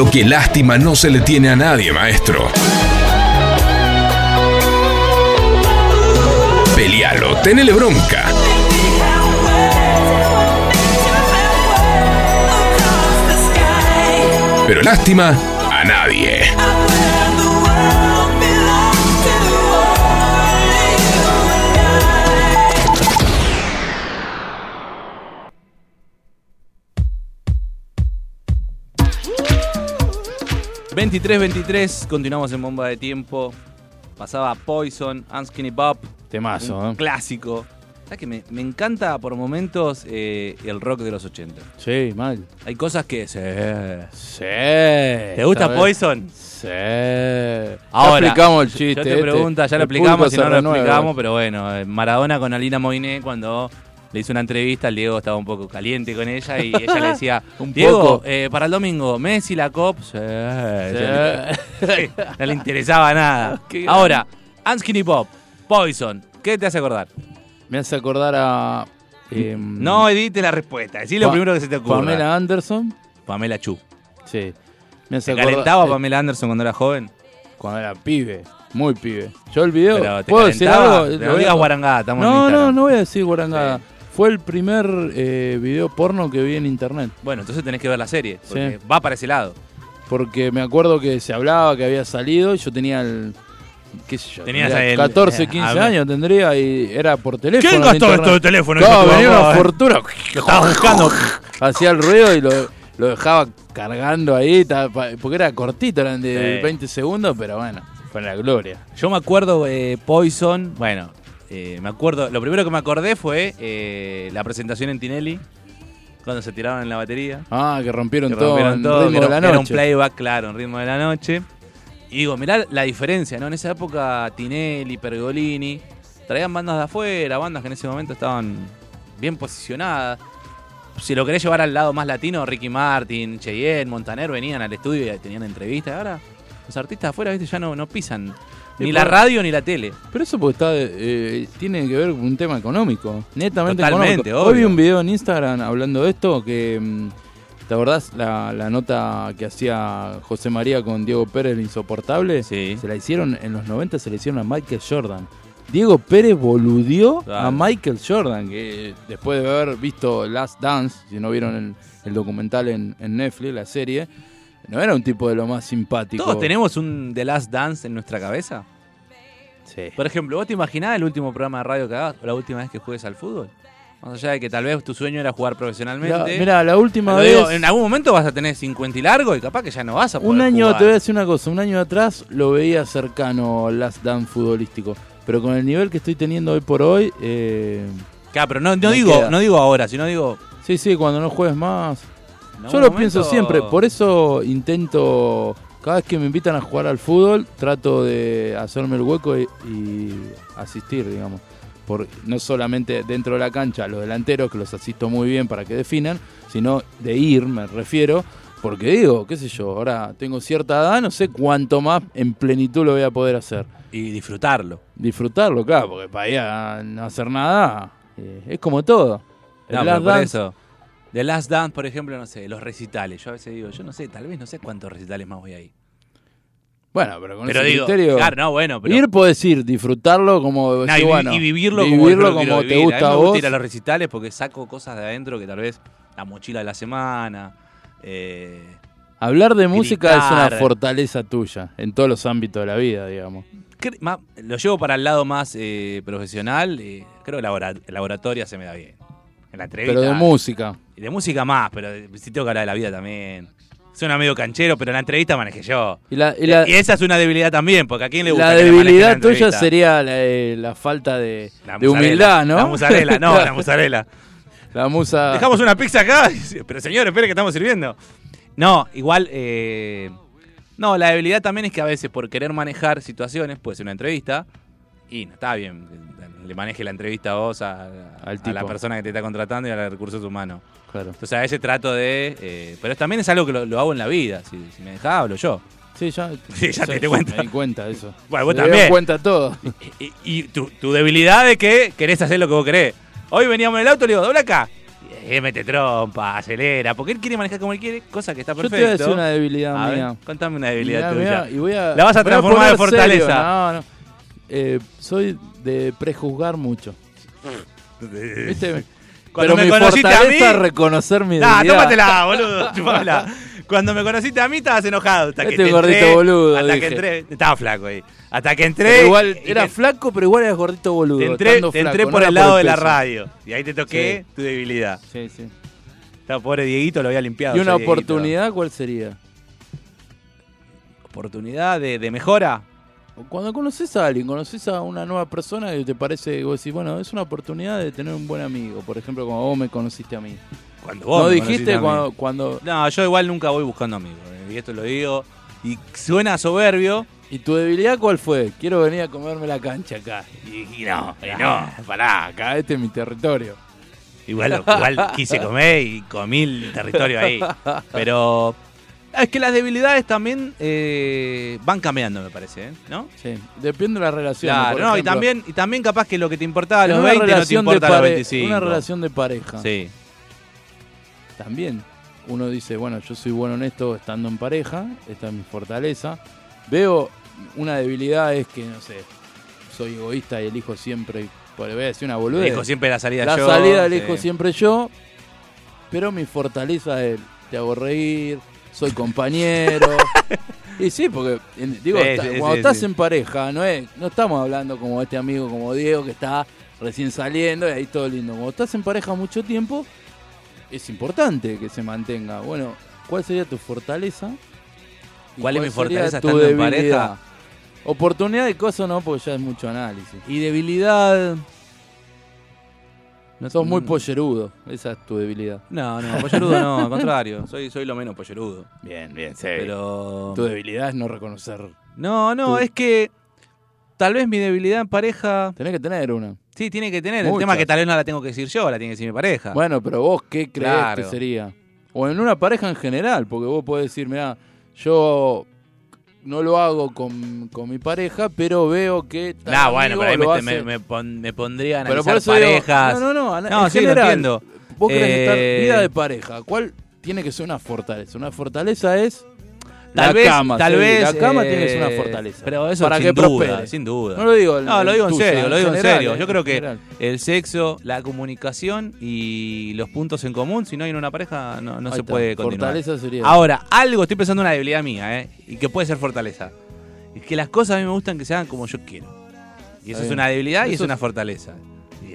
Speaker 1: Creo que lástima no se le tiene a nadie, maestro. Pelealo, tenele bronca. Pero lástima a nadie.
Speaker 2: 23-23, continuamos en bomba de tiempo. Pasaba Poison, Unskinny Pop,
Speaker 3: Temazo,
Speaker 2: un
Speaker 3: ¿eh?
Speaker 2: clásico. ¿Sabes que me, me encanta por momentos eh, el rock de los 80?
Speaker 3: Sí, mal.
Speaker 2: Hay cosas que se...
Speaker 3: Sí.
Speaker 2: ¿Te gusta Poison?
Speaker 3: Sí. Ya
Speaker 2: Ahora,
Speaker 3: explicamos el chiste.
Speaker 2: Yo te
Speaker 3: este.
Speaker 2: pregunta, ya lo explicamos,
Speaker 3: se
Speaker 2: no lo explicamos, pero bueno, eh, Maradona con Alina Moiné cuando le hizo una entrevista, el Diego estaba un poco caliente con ella y ella le decía,
Speaker 3: Un
Speaker 2: Diego,
Speaker 3: poco.
Speaker 2: eh, para el domingo, Messi, la COP, sí,
Speaker 3: Sí.
Speaker 2: no le interesaba nada. Ahora, Unskinny Pop, Poison, ¿qué te hace acordar?
Speaker 3: Me hace acordar a. em,
Speaker 2: No edite la respuesta, decí lo
Speaker 3: Pa-
Speaker 2: primero que se te ocurra.
Speaker 3: Pamela Anderson.
Speaker 2: Pamela Chu.
Speaker 3: Sí. Me hace
Speaker 2: ¿Se
Speaker 3: acordar-
Speaker 2: calentaba
Speaker 3: eh,
Speaker 2: Pamela Anderson cuando era joven?
Speaker 3: Cuando era pibe. Muy pibe. Yo el video.
Speaker 2: Pero te
Speaker 3: ¿Puedo decir algo?
Speaker 2: no digas guarangada, estamos en
Speaker 3: No, no, no voy a decir guarangada.
Speaker 2: Sí.
Speaker 3: Fue el primer eh, video porno que vi en internet.
Speaker 2: Bueno, entonces tenés que ver la serie, porque
Speaker 3: Sí.
Speaker 2: va para ese lado.
Speaker 3: Porque me acuerdo que se hablaba que había salido y yo tenía el. ¿Qué sé yo?
Speaker 2: Tenías
Speaker 3: tendría
Speaker 2: el-
Speaker 3: 14,
Speaker 2: eh,
Speaker 3: 15
Speaker 2: a ver.
Speaker 3: años tendría y era por teléfono.
Speaker 2: ¿Quién gastó esto de teléfono?
Speaker 3: No, venía una
Speaker 2: ver.
Speaker 3: fortuna.
Speaker 2: Lo estaba buscando.
Speaker 3: Hacía el ruido y lo, lo dejaba cargando ahí, porque era cortito, eran de
Speaker 2: Sí.
Speaker 3: 20 segundos, pero bueno, fue la gloria.
Speaker 2: Yo me acuerdo eh, Poison, bueno, eh, me acuerdo, lo primero que me acordé fue eh, la presentación en Tinelli, cuando se tiraron en la batería.
Speaker 3: Ah, que rompieron
Speaker 2: que
Speaker 3: todo
Speaker 2: rompieron
Speaker 3: en
Speaker 2: todo,
Speaker 3: ritmo
Speaker 2: que
Speaker 3: de la
Speaker 2: era, era un
Speaker 3: noche.
Speaker 2: playback, claro, en ritmo de la noche. Y digo, mirá la diferencia, ¿no? En esa época Tinelli, Pergolini, traían bandas de afuera, bandas que en ese momento estaban bien posicionadas. Si lo querés llevar al lado más latino, Ricky Martin, Cheyenne, Montaner venían al estudio y tenían entrevistas. Ahora los artistas de afuera, viste, ya no, no pisan ni la radio ni la tele.
Speaker 3: Pero eso porque está, eh, tiene que ver con un tema económico, netamente
Speaker 2: Totalmente,
Speaker 3: económico. Hoy vi
Speaker 2: obvio.
Speaker 3: un video en Instagram hablando de esto que, mm, ¿te acordás la, la nota que hacía José María con Diego Pérez, el insoportable?
Speaker 2: Sí.
Speaker 3: Se la hicieron, en los 90 se la hicieron a Michael Jordan. Diego Pérez boludió
Speaker 2: Claro.
Speaker 3: a Michael Jordan, que después de haber visto Last Dance, si no vieron el, el documental en, en Netflix, la serie, no era un tipo de lo más simpático.
Speaker 2: ¿Todos tenemos un The Last Dance en nuestra cabeza?
Speaker 3: Sí.
Speaker 2: Por ejemplo, ¿vos te imaginás el último programa de radio que hagas o la última vez que juegues al fútbol? Más allá de que tal vez tu sueño era jugar profesionalmente.
Speaker 3: Mira, la última vez...
Speaker 2: digo, en algún momento vas a tener 50 y largo y capaz que ya no vas a poder
Speaker 3: Un año,
Speaker 2: jugar.
Speaker 3: te voy a decir una cosa, un año atrás lo veía cercano al Last Dance futbolístico. Pero con el nivel que estoy teniendo hoy por hoy, eh,
Speaker 2: Claro, pero no, digo,
Speaker 3: queda.
Speaker 2: no digo ahora, sino digo.
Speaker 3: sí, sí, cuando no juegues más. Yo lo
Speaker 2: momento-
Speaker 3: pienso siempre, por eso intento, cada vez que me invitan a jugar al fútbol, trato de hacerme el hueco y, y asistir, digamos. Por, no solamente dentro de la cancha, los delanteros, que los asisto muy bien para que definan, sino de ir, me refiero, porque digo, qué sé yo, ahora tengo cierta edad, no sé cuánto más en plenitud lo voy a poder hacer.
Speaker 2: Y disfrutarlo.
Speaker 3: Disfrutarlo, claro, porque para ir a no hacer nada, eh, es como todo. El
Speaker 2: No,
Speaker 3: Last Dance-
Speaker 2: eso. The Last Dance, por ejemplo, no sé, los recitales. Yo a veces digo, yo no sé, tal vez no sé cuántos recitales más voy ahí.
Speaker 3: Bueno, pero con
Speaker 2: Pero
Speaker 3: ese
Speaker 2: digo,
Speaker 3: criterio...
Speaker 2: claro, no, bueno, pero.
Speaker 3: Ir podés ir, disfrutarlo como
Speaker 2: No, y, vi-
Speaker 3: bueno,
Speaker 2: y vivirlo,
Speaker 3: vivirlo
Speaker 2: como,
Speaker 3: te
Speaker 2: vivir.
Speaker 3: gusta
Speaker 2: a mí me gusta
Speaker 3: vos.
Speaker 2: ir a los recitales porque saco cosas de adentro que tal vez la mochila de la semana. eh,
Speaker 3: Hablar de música es una fortaleza tuya en todos los ámbitos de la vida, digamos.
Speaker 2: lo llevo para el lado más eh, profesional. eh, creo que la, la oratoria se me da bien. En la entrevista.
Speaker 3: Pero de música.
Speaker 2: Y de música más, pero sí tengo que hablar de la vida también. Suena medio canchero, pero en la entrevista manejé yo.
Speaker 3: Y la, y la-
Speaker 2: y esa es una debilidad también, porque a quién le gusta
Speaker 3: la
Speaker 2: que
Speaker 3: debilidad
Speaker 2: la
Speaker 3: tuya sería la, eh, la falta de,
Speaker 2: La
Speaker 3: de humildad, ¿no?
Speaker 2: La musarela, no, la musarela.
Speaker 3: La musa...
Speaker 2: Dejamos una pizza acá. Pero señor, espere que estamos sirviendo. No, igual. eh, no, la debilidad también es que a veces por querer manejar situaciones, puede ser una entrevista, y no está bien. Le maneje la entrevista a vos, a,
Speaker 3: Al
Speaker 2: a la persona que te está contratando y a los recursos humanos.
Speaker 3: Claro.
Speaker 2: Entonces a veces trato de. eh, pero también es algo que lo, lo hago en la vida. Si, si me dejás, hablo yo.
Speaker 3: Sí, ya,
Speaker 2: Sí, ya te di cuenta.
Speaker 3: Me di cuenta de eso.
Speaker 2: Bueno, vos
Speaker 3: Me doy
Speaker 2: también.
Speaker 3: cuenta todo.
Speaker 2: Y, y tu, tu debilidad es que querés hacer lo que vos querés. Hoy veníamos en el auto y le digo, dobla acá. Sí, mete trompa, acelera, porque él quiere manejar como él quiere, cosa que está
Speaker 3: Yo
Speaker 2: perfecto.
Speaker 3: te voy a decir una debilidad
Speaker 2: A ver,
Speaker 3: mía.
Speaker 2: contame una debilidad
Speaker 3: Mirá,
Speaker 2: tuya.
Speaker 3: y voy a,
Speaker 2: La vas a transformar en
Speaker 3: poner serio.
Speaker 2: fortaleza.
Speaker 3: No, no. Eh, soy de prejuzgar mucho. ¿Viste?
Speaker 2: Cuando
Speaker 3: Pero
Speaker 2: me
Speaker 3: mi
Speaker 2: conociste a mí-
Speaker 3: reconocer mi
Speaker 2: Nah, tómatela, boludo. Cuando me conociste a mí estabas enojado. Hasta que
Speaker 3: Este
Speaker 2: te
Speaker 3: gordito
Speaker 2: entré,
Speaker 3: boludo,
Speaker 2: Hasta
Speaker 3: dije.
Speaker 2: que entré. Estaba flaco ahí. Hasta que entré.
Speaker 3: Pero igual
Speaker 2: y
Speaker 3: era
Speaker 2: te-
Speaker 3: flaco, pero igual eras gordito boludo.
Speaker 2: Te entré, te entré por el lado de la radio. Y ahí te toqué
Speaker 3: Sí.
Speaker 2: tu debilidad.
Speaker 3: Sí, sí.
Speaker 2: Estaba pobre Dieguito, lo había limpiado.
Speaker 3: ¿Y una
Speaker 2: Dieguito.
Speaker 3: oportunidad cuál sería?
Speaker 2: ¿Oportunidad de, de mejora?
Speaker 3: Cuando conoces a alguien, conoces a una nueva persona y te parece, vos decís, bueno, es una oportunidad de tener un buen amigo. Por ejemplo, como vos me conociste a mí.
Speaker 2: Cuando vos
Speaker 3: ¿No
Speaker 2: me
Speaker 3: dijiste
Speaker 2: a mí.
Speaker 3: cuando, cuando...
Speaker 2: No, yo igual nunca voy buscando amigos. eh, Y esto lo digo. Y suena soberbio.
Speaker 3: ¿Y tu debilidad cuál fue? Quiero venir a comerme la cancha acá.
Speaker 2: Y, y no, y no.
Speaker 3: No, pará, acá este es mi territorio.
Speaker 2: Igual, igual quise comer y comí el territorio ahí. Pero es que las debilidades también eh, van cambiando, me parece, ¿eh? ¿no?
Speaker 3: Sí, depende de la relación.
Speaker 2: Claro,
Speaker 3: por
Speaker 2: no, y también, y también capaz que lo que te importaba a los
Speaker 3: una
Speaker 2: 20 no te importa a los
Speaker 3: pare-
Speaker 2: 25.
Speaker 3: Una relación de pareja.
Speaker 2: Sí.
Speaker 3: También uno dice, bueno, yo soy bueno en esto estando en pareja, esta es mi fortaleza. Veo una debilidad es que, no sé, soy egoísta y elijo siempre, por voy a decir una boludez.
Speaker 2: Elijo siempre la salida
Speaker 3: la
Speaker 2: yo.
Speaker 3: salida
Speaker 2: sí.
Speaker 3: elijo siempre yo, pero mi fortaleza es, te hago reír, soy compañero. y sí, porque en- digo,
Speaker 2: Sí,
Speaker 3: está-
Speaker 2: sí,
Speaker 3: cuando
Speaker 2: sí,
Speaker 3: estás en pareja, no es, no estamos hablando como este amigo como Diego que está recién saliendo y ahí todo lindo. Cuando estás en pareja mucho tiempo, es importante que se mantenga. Bueno, ¿cuál sería tu fortaleza? ¿Y
Speaker 2: ¿Cuál es mi fortaleza estando en
Speaker 3: debilidad?
Speaker 2: pareja?
Speaker 3: Oportunidad de cosas no, porque ya es mucho análisis.
Speaker 2: Y debilidad. No,
Speaker 3: Sos muy
Speaker 2: mm,
Speaker 3: pollerudo, esa es tu debilidad.
Speaker 2: No, no, pollerudo no, al contrario. Soy, soy lo menos pollerudo.
Speaker 3: Bien, bien, sí.
Speaker 2: Pero.
Speaker 3: Tu debilidad es no reconocer.
Speaker 2: No, no,
Speaker 3: tu-
Speaker 2: es que. Tal vez mi debilidad en pareja.
Speaker 3: Tenés que tener una.
Speaker 2: Sí, tiene que tener. El
Speaker 3: Muchas.
Speaker 2: tema es que tal vez no la tengo que decir yo, la tiene que decir mi pareja.
Speaker 3: Bueno, pero vos, ¿qué crees
Speaker 2: Claro.
Speaker 3: que sería? O en una pareja en general, porque vos podés decir, mira, yo no lo hago con, con mi pareja, pero veo que.
Speaker 2: Nah, bueno, pero ahí
Speaker 3: lo
Speaker 2: me,
Speaker 3: hace.
Speaker 2: me, me pon- me pondría a
Speaker 3: Pero por
Speaker 2: analizar
Speaker 3: eso digo,
Speaker 2: parejas.
Speaker 3: no, no, no,
Speaker 2: No, sí, lo entiendo.
Speaker 3: Vos querés
Speaker 2: Eh,
Speaker 3: estar vida de pareja. ¿Cuál tiene que ser una fortaleza? Una fortaleza es
Speaker 2: Tal
Speaker 3: la
Speaker 2: vez,
Speaker 3: cama.
Speaker 2: tal
Speaker 3: sí,
Speaker 2: vez,
Speaker 3: la cama
Speaker 2: eh,
Speaker 3: tiene que ser una fortaleza.
Speaker 2: Pero eso
Speaker 3: para
Speaker 2: sin
Speaker 3: que
Speaker 2: duda,
Speaker 3: prospere.
Speaker 2: sin duda.
Speaker 3: No lo digo.
Speaker 2: No, lo digo en serio, lo digo en serio.
Speaker 3: eh,
Speaker 2: Yo creo que el sexo, la comunicación y los puntos en común, si no hay en una pareja, no, no se
Speaker 3: está,
Speaker 2: puede continuar.
Speaker 3: Fortaleza sería.
Speaker 2: Ahora, algo, estoy pensando en una debilidad mía, ¿eh? Y que puede ser fortaleza. Es que las cosas a mí me gustan que se hagan como yo quiero. Y eso es una debilidad y es una fortaleza.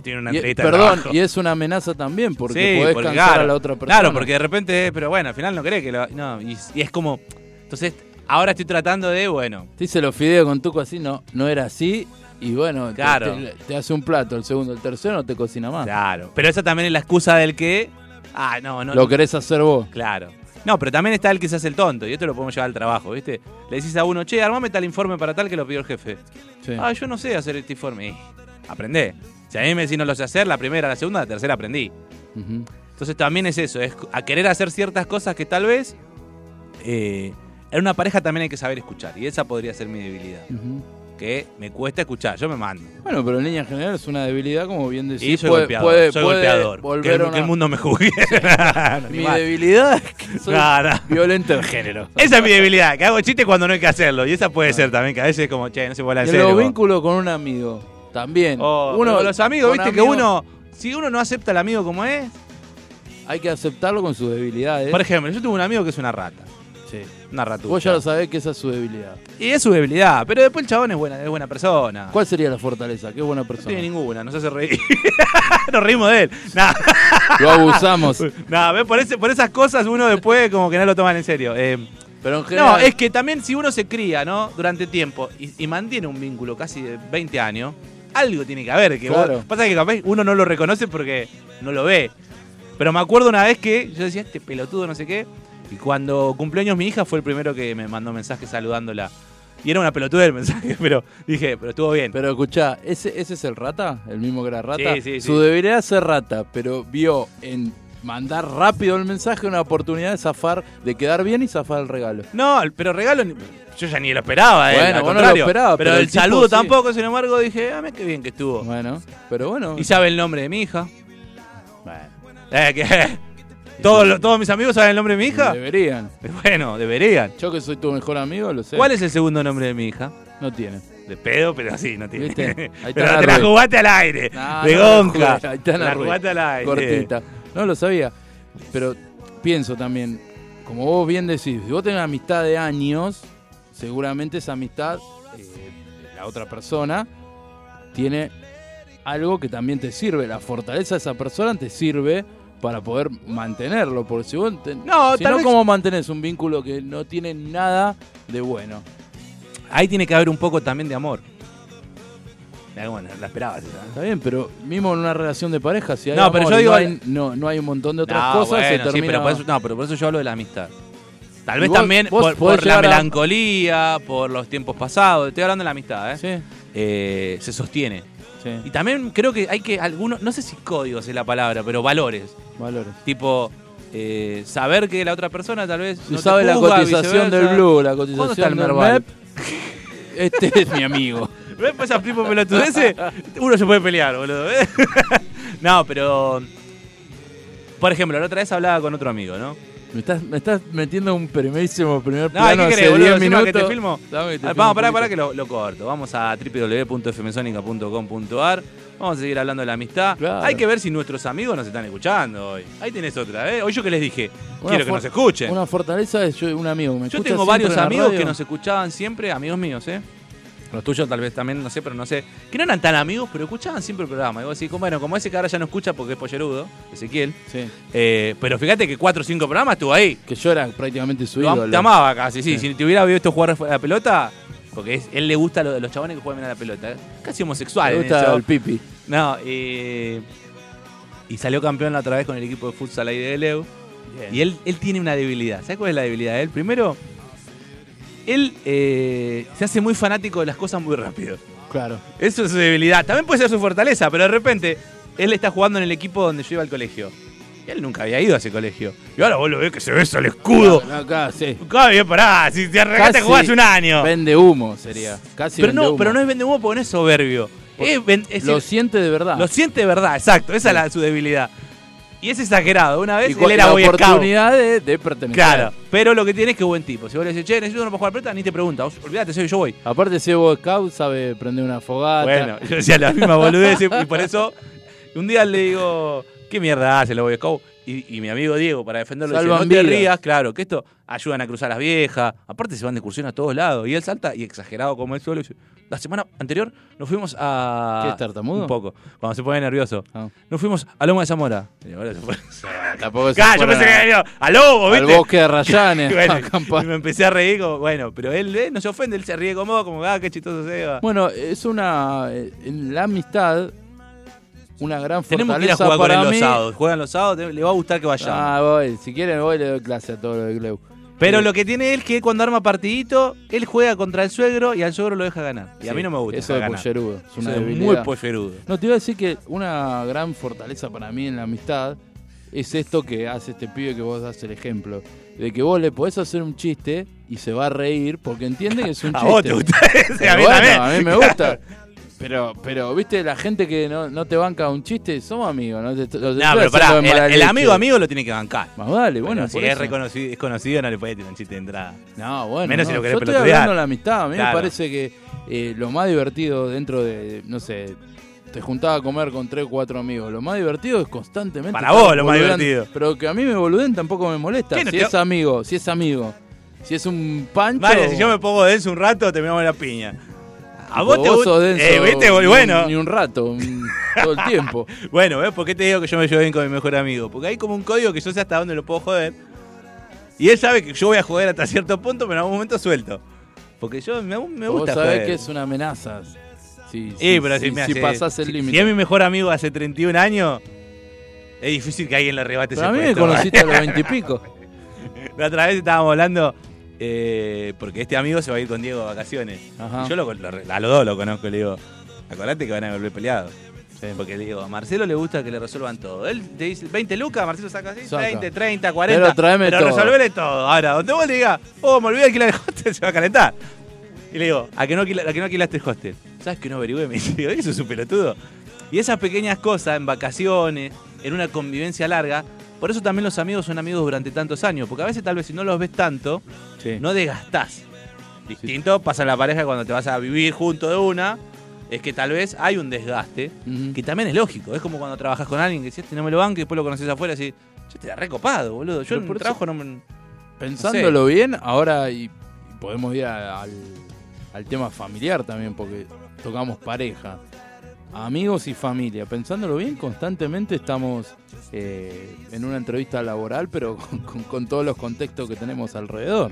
Speaker 2: Y una
Speaker 3: Y- perdón, y es una amenaza también, porque
Speaker 2: Sí,
Speaker 3: podés
Speaker 2: porque
Speaker 3: cansar
Speaker 2: claro,
Speaker 3: a la otra persona.
Speaker 2: Claro, porque de repente, pero bueno, al final no querés que lo. No, y, y es como. Entonces, ahora estoy tratando de, bueno.
Speaker 3: Te hice los fideos con tuco así, no, no era así. Y bueno, te-
Speaker 2: Claro.
Speaker 3: te, te hace un plato, el segundo, el tercero, no te cocina más.
Speaker 2: Claro. Pero esa también es la excusa del que. Ah, no, no.
Speaker 3: Lo querés hacer vos.
Speaker 2: Claro. No, pero también está el que se hace el tonto, y esto lo podemos llevar al trabajo, ¿viste? Le decís a uno, che, armame tal informe para tal que lo pidió el jefe.
Speaker 3: Sí.
Speaker 2: Ah, yo no sé hacer este informe. Aprendé. Si a mí me decís no lo sé hacer, la primera, la segunda, la tercera aprendí. Entonces también es eso, es a querer hacer ciertas cosas que tal vez eh, en una pareja también hay que saber escuchar. Y esa podría ser mi debilidad. Que me cuesta escuchar, yo me mando.
Speaker 3: Bueno, pero en línea general es una debilidad, como bien decís.
Speaker 2: y soy
Speaker 3: puede,
Speaker 2: golpeador.
Speaker 3: puede-
Speaker 2: soy
Speaker 3: puede
Speaker 2: golpeador. Que
Speaker 3: volver
Speaker 2: el,
Speaker 3: a una-
Speaker 2: que el mundo me juzgue. No,
Speaker 3: Mi debilidad es que soy
Speaker 2: No, no.
Speaker 3: violento de género.
Speaker 2: Esa es mi debilidad, que hago chistes cuando no hay que hacerlo. Y esa puede ser también, que a veces es como, che, no se puede
Speaker 3: los
Speaker 2: serio.
Speaker 3: vínculos con un amigo, también.
Speaker 2: Oh,
Speaker 3: uno,
Speaker 2: los amigos, viste que uno, si uno no acepta al amigo como es,
Speaker 3: Hay que aceptarlo con sus debilidades.
Speaker 2: por ejemplo, yo tuve un amigo que es una rata,
Speaker 3: Sí. Vos ya lo sabés que esa es su debilidad.
Speaker 2: Y es su debilidad, pero después el chabón es buena, es buena persona.
Speaker 3: ¿Cuál sería la fortaleza? Qué buena
Speaker 2: No
Speaker 3: persona.
Speaker 2: tiene ninguna, nos hace reír. nos reímos de él. Nah,
Speaker 3: Lo abusamos.
Speaker 2: nah, ¿ves? Por, ese- por esas cosas uno después como que no lo toman en serio. Eh,
Speaker 3: Pero en general.
Speaker 2: no, es que también si uno se cría, ¿no? Durante tiempo y, y mantiene un vínculo casi de 20 años, algo tiene que haber. Que vos-
Speaker 3: Claro.
Speaker 2: pasa que capaz uno no lo reconoce porque no lo ve. Pero me acuerdo una vez que yo decía, este pelotudo, no sé qué. Y cuando cumpleaños mi hija fue el primero que me mandó mensaje saludándola. Y era una pelotuda el mensaje, pero dije, pero estuvo bien.
Speaker 3: Pero escuchá, ¿ese, ¿ese es el rata? ¿El mismo que era rata?
Speaker 2: Sí, sí,
Speaker 3: Su
Speaker 2: sí.
Speaker 3: debilidad es ser rata, pero vio en mandar rápido el mensaje una oportunidad de zafar, de quedar bien y zafar el regalo.
Speaker 2: No, pero regalo, yo ya ni lo esperaba, eh,
Speaker 3: Bueno,
Speaker 2: al
Speaker 3: no lo esperabas,
Speaker 2: pero,
Speaker 3: pero
Speaker 2: el, saludo
Speaker 3: sí.
Speaker 2: tampoco, sin embargo, dije, ah, qué bien que estuvo.
Speaker 3: Bueno, pero bueno.
Speaker 2: Y sabe el nombre de mi hija.
Speaker 3: Bueno.
Speaker 2: Eh, ¿qué? ¿Todos, lo- ¿Todos mis amigos saben el nombre de mi hija?
Speaker 3: Deberían.
Speaker 2: Bueno, deberían.
Speaker 3: Yo que soy tu mejor amigo, lo sé.
Speaker 2: ¿Cuál es el segundo nombre de mi hija?
Speaker 3: No tiene.
Speaker 2: De pedo, pero así, no tiene.
Speaker 3: ¿Viste? Ahí está
Speaker 2: pero
Speaker 3: la
Speaker 2: te la
Speaker 3: rueda.
Speaker 2: jugaste al aire.
Speaker 3: No,
Speaker 2: de
Speaker 3: no
Speaker 2: gonca.
Speaker 3: ahí está la
Speaker 2: la
Speaker 3: rueda.
Speaker 2: jugaste al aire.
Speaker 3: Cortita. No lo sabía. Pero pienso también, como vos bien decís, si vos tenés una amistad de años, seguramente esa amistad, eh, la otra persona, tiene algo que también te sirve. La fortaleza de esa persona te sirve para poder mantenerlo. Porque si vos te-
Speaker 2: No,
Speaker 3: si
Speaker 2: tal
Speaker 3: no,
Speaker 2: vez-
Speaker 3: ¿cómo mantenés un vínculo que no tiene nada de bueno?
Speaker 2: Ahí tiene que haber un poco también de amor. Eh, Bueno, la esperabas esa.
Speaker 3: Está bien, pero mismo en una relación de pareja, si hay
Speaker 2: No, pero
Speaker 3: amor
Speaker 2: yo
Speaker 3: y
Speaker 2: digo-
Speaker 3: no, hay, no, no hay un montón de otras
Speaker 2: No,
Speaker 3: cosas, se
Speaker 2: bueno, sí,
Speaker 3: termina...
Speaker 2: pero por eso, no, pero por eso yo hablo de la amistad. Tal vez
Speaker 3: vos-
Speaker 2: también
Speaker 3: vos
Speaker 2: por, la
Speaker 3: a-
Speaker 2: melancolía, por los tiempos pasados. Estoy hablando de la amistad, ¿eh?
Speaker 3: Sí,
Speaker 2: Eh, se sostiene.
Speaker 3: sí,
Speaker 2: Y también creo que hay que algunos, no sé si códigos es la palabra, pero valores.
Speaker 3: Valores.
Speaker 2: Tipo, eh, saber que la otra persona tal vez. No te
Speaker 3: sabe la cotización del Blue, la
Speaker 2: ¿Cuándo está
Speaker 3: cotización
Speaker 2: el
Speaker 3: del
Speaker 2: Merval?
Speaker 3: Este es mi amigo.
Speaker 2: ¿Ves por esas tipo pelotudeces? Uno se puede pelear, boludo. ¿eh? no, pero. Por ejemplo, la otra vez hablaba con otro amigo, ¿no?
Speaker 3: Me estás, me estás metiendo un primerísimo primer
Speaker 2: No,
Speaker 3: plano
Speaker 2: ¿qué querés, boludo?
Speaker 3: 10
Speaker 2: Encima
Speaker 3: minutos.
Speaker 2: que te filmo.
Speaker 3: Dame te
Speaker 2: Ah, Vamos, pará, pará que lo, lo corto. Vamos a www.fmsonica.com.ar. Vamos a seguir hablando de la amistad.
Speaker 3: Claro.
Speaker 2: Hay que ver si nuestros amigos nos están escuchando hoy. Ahí tenés otra, ¿eh? Hoy yo que les dije,
Speaker 3: Una
Speaker 2: quiero que nos escuchen.
Speaker 3: Una fortaleza es yo, un amigo que me
Speaker 2: Yo tengo varios amigos
Speaker 3: radio.
Speaker 2: que nos escuchaban siempre, amigos míos, ¿eh? Los tuyos tal vez también, no sé, pero no sé. Que no eran tan amigos, pero escuchaban siempre el programa. Y vos decís, bueno, como ese que ahora ya no escucha porque es pollerudo, Ezequiel.
Speaker 3: Sí,
Speaker 2: eh, pero fíjate que cuatro o cinco programas estuvo ahí.
Speaker 3: que yo era prácticamente su ídolo.
Speaker 2: te amaba casi, sí.
Speaker 3: Sí.
Speaker 2: Si te hubiera visto jugar a la pelota, porque es- él le gusta lo los chabones que juegan bien a la pelota. ¿eh? Casi homosexual.
Speaker 3: Me
Speaker 2: en
Speaker 3: gusta el pipi.
Speaker 2: No, eh, y salió campeón la otra vez con el equipo de futsal ahí de Leu. Y él, él tiene una debilidad. ¿Sabes cuál es la debilidad de él? Primero, él eh, se hace muy fanático de las cosas muy rápido.
Speaker 3: Claro.
Speaker 2: Eso es su debilidad. También puede ser su fortaleza, pero de repente él está jugando en el equipo donde yo iba al colegio. Y él nunca había ido a ese colegio. Y ahora vos lo ves que se besa el escudo.
Speaker 3: Acá, sí.
Speaker 2: Acá bien pará, si te arrancaste a
Speaker 3: Casi
Speaker 2: jugar hace un año.
Speaker 3: Vende humo sería. Casi
Speaker 2: Pero
Speaker 3: vende
Speaker 2: no,
Speaker 3: humo.
Speaker 2: pero no es vende humo porque no es soberbio. Es ven- es
Speaker 3: Lo siente de verdad.
Speaker 2: lo siente de verdad, exacto. Esa es la- su debilidad. Y es exagerado. Una vez
Speaker 3: y
Speaker 2: él era
Speaker 3: la
Speaker 2: Boy
Speaker 3: oportunidad de, de pertenecer.
Speaker 2: Claro. Pero lo que tiene es que es buen tipo. Si vos le decís, che, necesito uno para jugar pelota, ni te pregunta. Olvídate, soy yo voy.
Speaker 3: Aparte, si es Boy Scout, sabe prender una fogata.
Speaker 2: Bueno, yo decía la misma boludez y por eso un día le digo, ¿qué mierda hace la Boy Scout? Y, y mi amigo Diego, para defenderlo, dice,
Speaker 3: Salvan
Speaker 2: no te
Speaker 3: vidas.
Speaker 2: rías, claro, que esto ayudan a cruzar las viejas. Aparte se van de excursión a todos lados. Y él salta y exagerado como él solo. dice, La semana anterior nos fuimos a...
Speaker 3: ¿Qué es tartamudo?
Speaker 2: Un poco, cuando se pone nervioso.
Speaker 3: Ah.
Speaker 2: Nos fuimos a Loma de Zamora. Y ahora se fue.
Speaker 3: Tampoco se
Speaker 2: Ah, yo pensé que era a Lobo,
Speaker 3: al
Speaker 2: ¿viste?
Speaker 3: bosque de Rayanes.
Speaker 2: Bueno, y me empecé a reír como, bueno, pero él eh, no se ofende, él se ríe como, como, ah, qué chistoso se va.
Speaker 3: Bueno, es una. eh, En la amistad, una gran
Speaker 2: Tenemos que ir a
Speaker 3: fortaleza
Speaker 2: jugar con él los sábados. Juegan los sábados, le va a gustar que vayamos.
Speaker 3: Ah, voy. Si quieren, voy y le doy clase a todo lo de Gleu.
Speaker 2: Pero
Speaker 3: Sí.
Speaker 2: lo que tiene él es que cuando arma partidito, él juega contra el suegro y al suegro lo deja ganar. Y a mí no me gusta.
Speaker 3: Eso de
Speaker 2: ganar.
Speaker 3: pollerudo. Es una
Speaker 2: Eso es
Speaker 3: debilidad.
Speaker 2: muy pollerudo.
Speaker 3: No, te iba a decir que una gran fortaleza para mí en la amistad es esto que hace este pibe que vos das el ejemplo. De que vos le podés hacer un chiste y se va a reír porque entiende que es un
Speaker 2: A
Speaker 3: chiste.
Speaker 2: vos te gusta ese, a mí
Speaker 3: bueno,
Speaker 2: también.
Speaker 3: a mí me gusta. Pero, pero, viste, la gente que no, no te banca un chiste, somos amigos. No, te, no
Speaker 2: pero pará,
Speaker 3: de
Speaker 2: el, el amigo amigo lo tiene que bancar.
Speaker 3: Más vale,
Speaker 2: Bueno, si es
Speaker 3: eso.
Speaker 2: reconocido, es conocido, no le puede tirar un chiste de entrada.
Speaker 3: No, bueno.
Speaker 2: Menos si lo querés
Speaker 3: Yo estoy hablando de la amistad. A mí
Speaker 2: Claro.
Speaker 3: me parece que eh, lo más divertido dentro de, no sé, te juntaba a comer con tres o cuatro amigos. Lo más divertido es constantemente.
Speaker 2: Para vos lo más divertido.
Speaker 3: Pero que a mí me boluden tampoco me molesta.
Speaker 2: ¿Qué no
Speaker 3: Si es amigo, si es amigo. Si es un pancho.
Speaker 2: Vale, si yo me pongo denso un rato, te la piña. A
Speaker 3: Vos,
Speaker 2: vos te gusta.
Speaker 3: sos denso
Speaker 2: Eh, ¿viste?
Speaker 3: ni un-
Speaker 2: Bueno,
Speaker 3: Ni un rato, un- todo el tiempo.
Speaker 2: bueno, ¿ves por qué te digo que yo me llevo bien con mi mejor amigo? Porque hay como un código que yo sé hasta dónde lo puedo joder. Y él sabe que yo voy a joder hasta cierto punto, pero en algún momento suelto. Porque yo me, me
Speaker 3: Vos
Speaker 2: gusta
Speaker 3: sabés
Speaker 2: joder.
Speaker 3: que es una amenaza. Si,
Speaker 2: Sí,
Speaker 3: si-
Speaker 2: pero si,
Speaker 3: si-
Speaker 2: hace-
Speaker 3: pasás el
Speaker 2: si-
Speaker 3: límite.
Speaker 2: Si es mi mejor amigo hace 31 años, es difícil que alguien le arrebate
Speaker 3: Pero a
Speaker 2: ese
Speaker 3: mí me conociste a los veintipico.
Speaker 2: La otra vez estábamos hablando, eh, porque este amigo se va a ir con Diego de vacaciones.
Speaker 3: Ajá.
Speaker 2: Y yo lo, lo- a los dos lo conozco, le digo, acordate que van a volver peleados. Porque le digo, a Marcelo le gusta que le resuelvan todo. Él te dice 20 lucas, Marcelo saca así,
Speaker 3: Saca.
Speaker 2: 20, 30, 40.
Speaker 3: Pero tráeme todo.
Speaker 2: resolvele todo. Ahora, donde vos le digas, oh, me olvidé de alquilar el hostel, se va a calentar. Y le digo, ¿a que no, a que no alquilaste el hostel? ¿Sabes que no averigüé? Me digo, eso es un pelotudo. Y esas pequeñas cosas en vacaciones, en una convivencia larga. Por eso también los amigos son amigos durante tantos años, porque a veces tal vez si no los ves tanto,
Speaker 3: Sí.
Speaker 2: no desgastás. Distinto pasa en la pareja cuando te vas a vivir junto de una, es que tal vez hay un desgaste, que también es lógico. Es como cuando trabajas con alguien que si este no me lo banque y después lo conoces afuera y decís, yo te la recopado, boludo. Yo en
Speaker 3: por
Speaker 2: trabajo no me.
Speaker 3: Pensándolo bien, ahora y, podemos ir al, al tema familiar también, porque tocamos pareja, amigos y familia. Pensándolo bien, constantemente estamos eh, en una entrevista laboral, pero con, con- con todos los contextos que tenemos alrededor.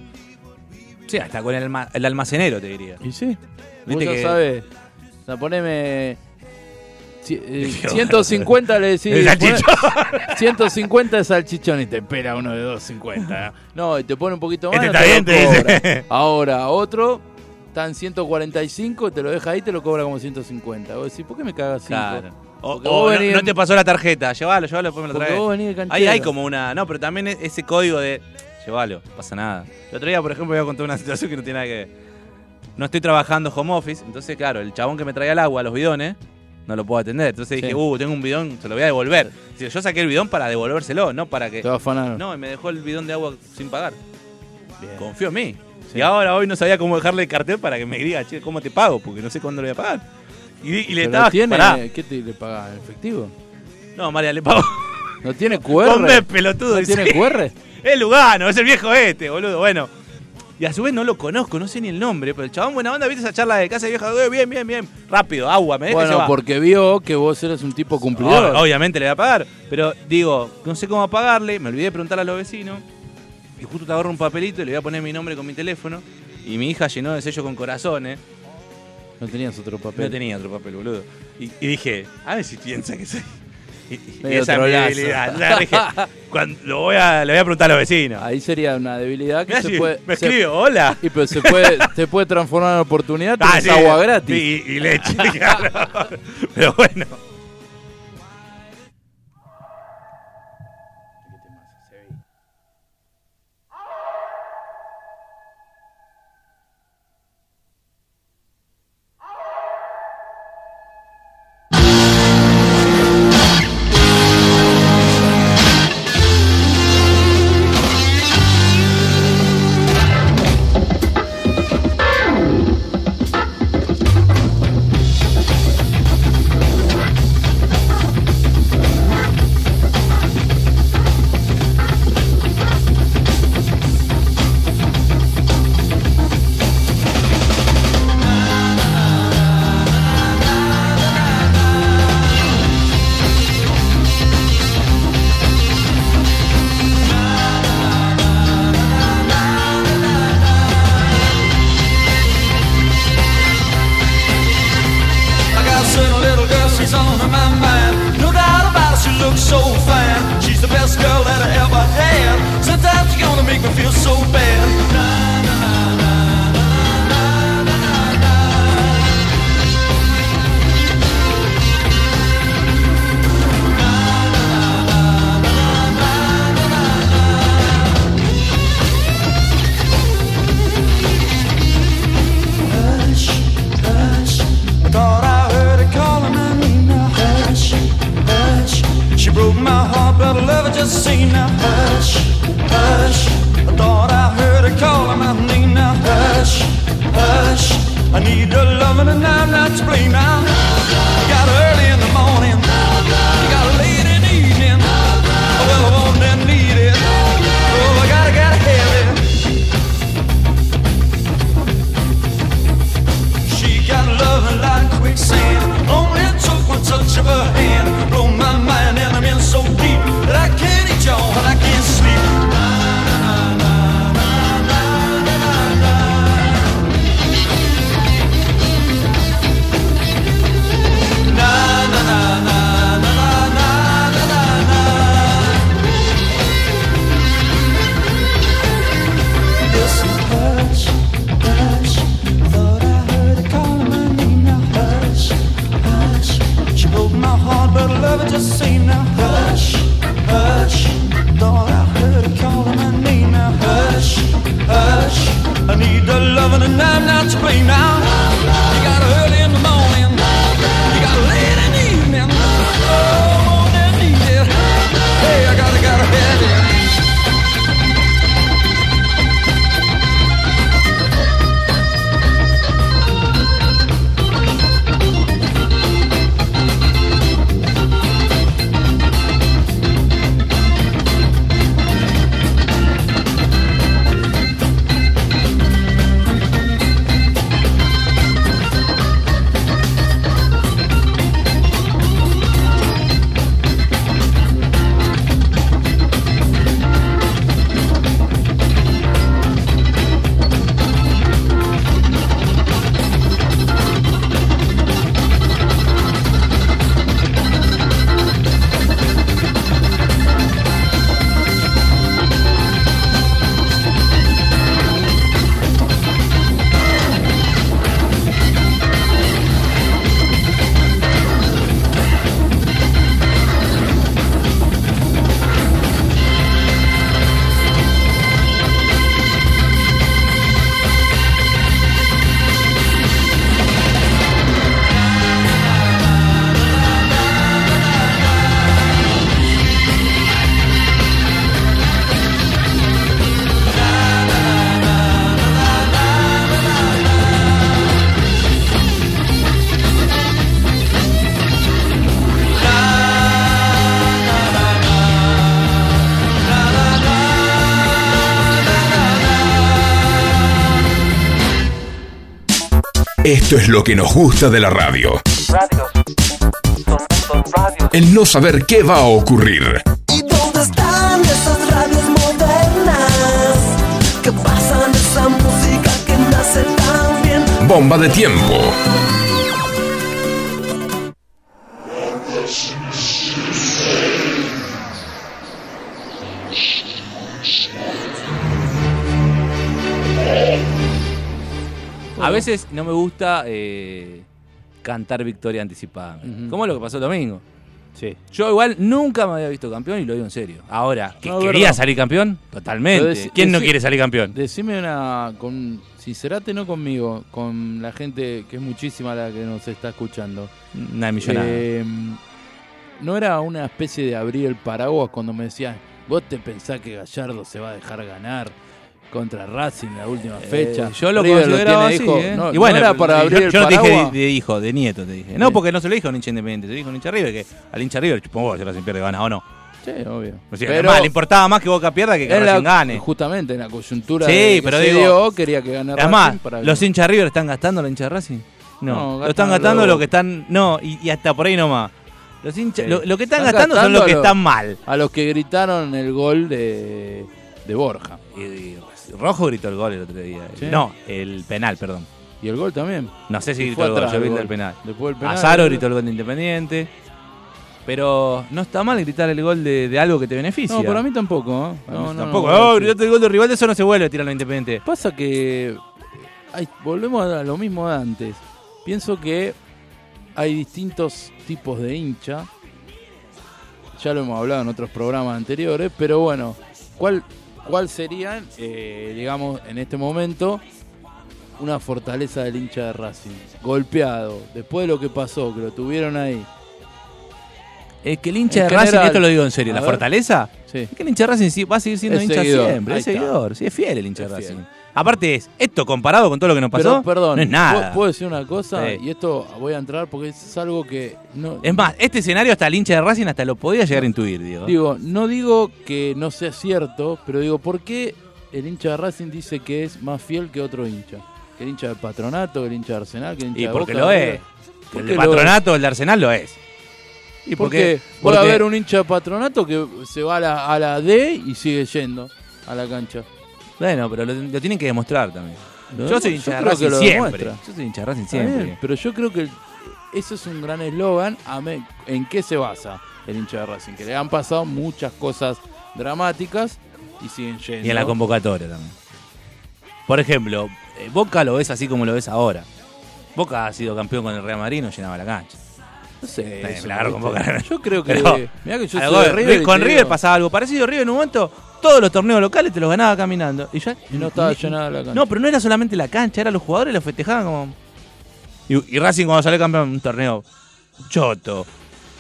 Speaker 2: Sí, hasta con el, el almacenero, te diría.
Speaker 3: Y sí,
Speaker 2: Viste que-
Speaker 3: sabes, o sea, poneme... ci- eh,
Speaker 2: Qué
Speaker 3: 150 le decís...
Speaker 2: El salchichón.
Speaker 3: poné- 150 de salchichón y te espera uno de 250. No, y te pone un poquito más.
Speaker 2: Este
Speaker 3: no
Speaker 2: está
Speaker 3: te
Speaker 2: bien, te dice.
Speaker 3: Ahora, otro está en 145, te lo deja ahí, te lo cobra como 150. Vos decís, ¿por qué me cagas 5?
Speaker 2: Claro. O, o no, te pasó la tarjeta, llévalo, llévalo, después me lo traes. Ahí hay como una. No, pero también es- ese código de. Llévalo, no pasa nada. El otro día, por ejemplo, voy a contar una situación que no tiene nada que ver. No estoy trabajando home office, entonces, claro, el chabón que me traía el agua, los bidones, no lo puedo atender. Entonces dije,
Speaker 3: Sí.
Speaker 2: uh, tengo un bidón, se lo voy a devolver. Si yo saqué el bidón para devolvérselo, no para que.
Speaker 3: Te va a afanar.
Speaker 2: No, y me dejó el bidón de agua sin pagar.
Speaker 3: Bien.
Speaker 2: Confío en mí.
Speaker 3: Sí.
Speaker 2: Y ahora hoy no sabía cómo dejarle el cartel para que me diga, che, ¿cómo te pago? Porque no sé cuándo lo voy a pagar. Y, y le estaba.
Speaker 3: tiene,
Speaker 2: pará.
Speaker 3: ¿Qué te le pagás? ¿En efectivo?
Speaker 2: No, María, le pago.
Speaker 3: ¿No tiene QR?
Speaker 2: B, pelotudo.
Speaker 3: ¿No tiene QR?
Speaker 2: Es Lugano, es el viejo este, boludo. Bueno. Y a su vez no lo conozco, no sé ni el nombre, pero el chabón buena onda, viste esa charla de casa de vieja, "Eh, bien, bien, bien, rápido, agua, me deja
Speaker 3: Bueno,
Speaker 2: va.
Speaker 3: porque vio que vos eres un tipo cumplidor.
Speaker 2: Ob- Obviamente le voy a pagar, pero digo, no sé cómo pagarle, me olvidé de preguntarle a los vecinos, y justo te agarro un papelito y le voy a poner mi nombre con mi teléfono, y mi hija llenó de sello con corazones,
Speaker 3: No tenías otro papel.
Speaker 2: no tenía otro papel, boludo. Y, y dije, a ver si piensa que soy... Y, esa es mi debilidad. Ya dije, cuando, lo voy a, le voy a preguntar a los vecinos.
Speaker 3: Ahí sería una debilidad que
Speaker 2: Mirá
Speaker 3: se
Speaker 2: si
Speaker 3: puede.
Speaker 2: me
Speaker 3: se-
Speaker 2: escribe, hola.
Speaker 3: y pero se puede, se puede transformar en oportunidad,
Speaker 2: Ah, sí,
Speaker 3: agua gratis.
Speaker 2: Y, y leche, claro. Pero bueno.
Speaker 1: Esto es lo que nos gusta de la radio. El no saber qué va a ocurrir.
Speaker 4: ¿Y dónde están esas radios modernas que pasan esa música que nace tan bien?
Speaker 1: Bomba de tiempo.
Speaker 2: Veces no me gusta eh, cantar victoria anticipada. Como lo que pasó el domingo.
Speaker 3: Sí.
Speaker 2: Yo igual nunca me había visto campeón y lo digo en serio. Ahora, ¿que
Speaker 3: No,
Speaker 2: quería
Speaker 3: verdad.
Speaker 2: salir campeón? Totalmente. ¿Quién no quiere salir campeón?
Speaker 3: Decime una. Con, sincerate, no conmigo, con la gente que es muchísima la que nos está escuchando.
Speaker 2: Una millonada.
Speaker 3: Eh, no era una especie de abrir el paraguas cuando me decían, vos te pensás que Gallardo se va a dejar ganar contra Racing la última fecha.
Speaker 2: Eh, yo lo
Speaker 3: River
Speaker 2: consideraba
Speaker 3: tiene
Speaker 2: así,
Speaker 3: hijo".
Speaker 2: ¿eh?
Speaker 3: No,
Speaker 2: y bueno,
Speaker 3: no era para
Speaker 2: yo-
Speaker 3: abrir el
Speaker 2: yo no te dije de, de hijo, de nieto te dije. No, porque no se lo dijo a un hincha independiente, se lo dijo a un hincha River, que al hincha River, chupó vos, si Racing pierde, gana o no.
Speaker 3: Sí, obvio.
Speaker 2: O sea, además, le importaba más que Boca pierda que que
Speaker 3: en la-
Speaker 2: Racing gane.
Speaker 3: Justamente en la coyuntura
Speaker 2: Sí,
Speaker 3: de que
Speaker 2: pero
Speaker 3: se
Speaker 2: digo-
Speaker 3: dio, quería que
Speaker 2: Además,
Speaker 3: Racing para
Speaker 2: los hinchas River están gastando la hincha de Racing. No, lo están
Speaker 3: gastan
Speaker 2: gastando lo que están. No, y, y hasta por ahí nomás. Los hinchas,
Speaker 3: Sí.
Speaker 2: lo, lo que están,
Speaker 3: Están
Speaker 2: gastando, son los que
Speaker 3: lo-
Speaker 2: están mal.
Speaker 3: a los que gritaron el gol de, de Borja.
Speaker 2: Y- y Rojo gritó el gol el otro día.
Speaker 3: Sí.
Speaker 2: No, el penal, perdón.
Speaker 3: Y el gol también.
Speaker 2: No sé si gritó el gol, yo vi
Speaker 3: el
Speaker 2: del penal.
Speaker 3: Después del penal,
Speaker 2: Azaro gritó el gol de Independiente. Pero no está mal gritar el gol de, de algo que te beneficia.
Speaker 3: No, para mí tampoco. ¿eh? No, no,
Speaker 2: Tampoco.
Speaker 3: no,
Speaker 2: oh, gritaste el gol de rival, de eso no se vuelve a tirar a lo Independiente.
Speaker 3: Pasa que hay- volvemos a lo mismo de antes. Pienso que hay distintos tipos de hincha. Ya lo hemos hablado en otros programas anteriores, pero bueno, ¿cuál, cuál sería, eh, digamos, en este momento, una fortaleza del hincha de Racing? Golpeado, después de lo que pasó, que lo tuvieron ahí.
Speaker 2: Es que el hincha
Speaker 3: En
Speaker 2: de Racing, esto lo digo en serio, la
Speaker 3: ver.
Speaker 2: fortaleza
Speaker 3: Sí.
Speaker 2: Es que el hincha de Racing va a seguir siendo
Speaker 3: Es
Speaker 2: hincha
Speaker 3: seguidor,
Speaker 2: siempre, es seguidor, sí, es fiel el hincha de Racing.
Speaker 3: fiel.
Speaker 2: Aparte es, esto comparado con todo lo que nos pasó,
Speaker 3: Pero, perdón,
Speaker 2: no es nada.
Speaker 3: ¿puedo- ¿puedo decir una cosa?
Speaker 2: Sí.
Speaker 3: Y esto voy a entrar porque es algo que no...
Speaker 2: Es más, este escenario hasta el hincha de Racing hasta lo podía llegar a intuir, digo.
Speaker 3: Digo, no digo que no sea cierto, pero digo, ¿por qué el hincha de Racing dice que es más fiel que otro hincha? Que el hincha del patronato, que el hincha de Arsenal, que el hincha
Speaker 2: y
Speaker 3: de
Speaker 2: porque
Speaker 3: Boca,
Speaker 2: lo es.
Speaker 3: ¿Por
Speaker 2: El patronato, el de Arsenal lo es.
Speaker 3: ¿Y
Speaker 2: por qué?
Speaker 3: Puede haber un hincha de patronato que se va a la, a la D y sigue yendo a la cancha.
Speaker 2: Bueno, pero lo, lo tienen que demostrar también.
Speaker 3: Lo
Speaker 2: Yo soy hincha de Racing siempre. Yo soy hincha de Racing
Speaker 3: bien,
Speaker 2: siempre.
Speaker 3: pero yo creo que eso es un gran eslogan. ¿En qué se basa el hincha de Racing? Que le han pasado muchas cosas dramáticas y siguen yendo.
Speaker 2: Y en la convocatoria también. Por ejemplo, eh, Boca lo ves así como lo ves ahora. Boca ha sido campeón con el Real Madrid y no llenaba la cancha.
Speaker 3: No sé.
Speaker 2: Bien,
Speaker 3: eso,
Speaker 2: me la con. Boca.
Speaker 3: Yo creo que.
Speaker 2: Pero-
Speaker 3: mirá que yo soy de River.
Speaker 2: con River pasaba algo parecido. River en un momento, todos los torneos locales te los ganaba caminando. Y, ya,
Speaker 3: Y no estaba llenada la cancha.
Speaker 2: No, pero no era solamente la cancha, eran los jugadores los festejaban como. Y, y Racing cuando salió campeón un torneo choto.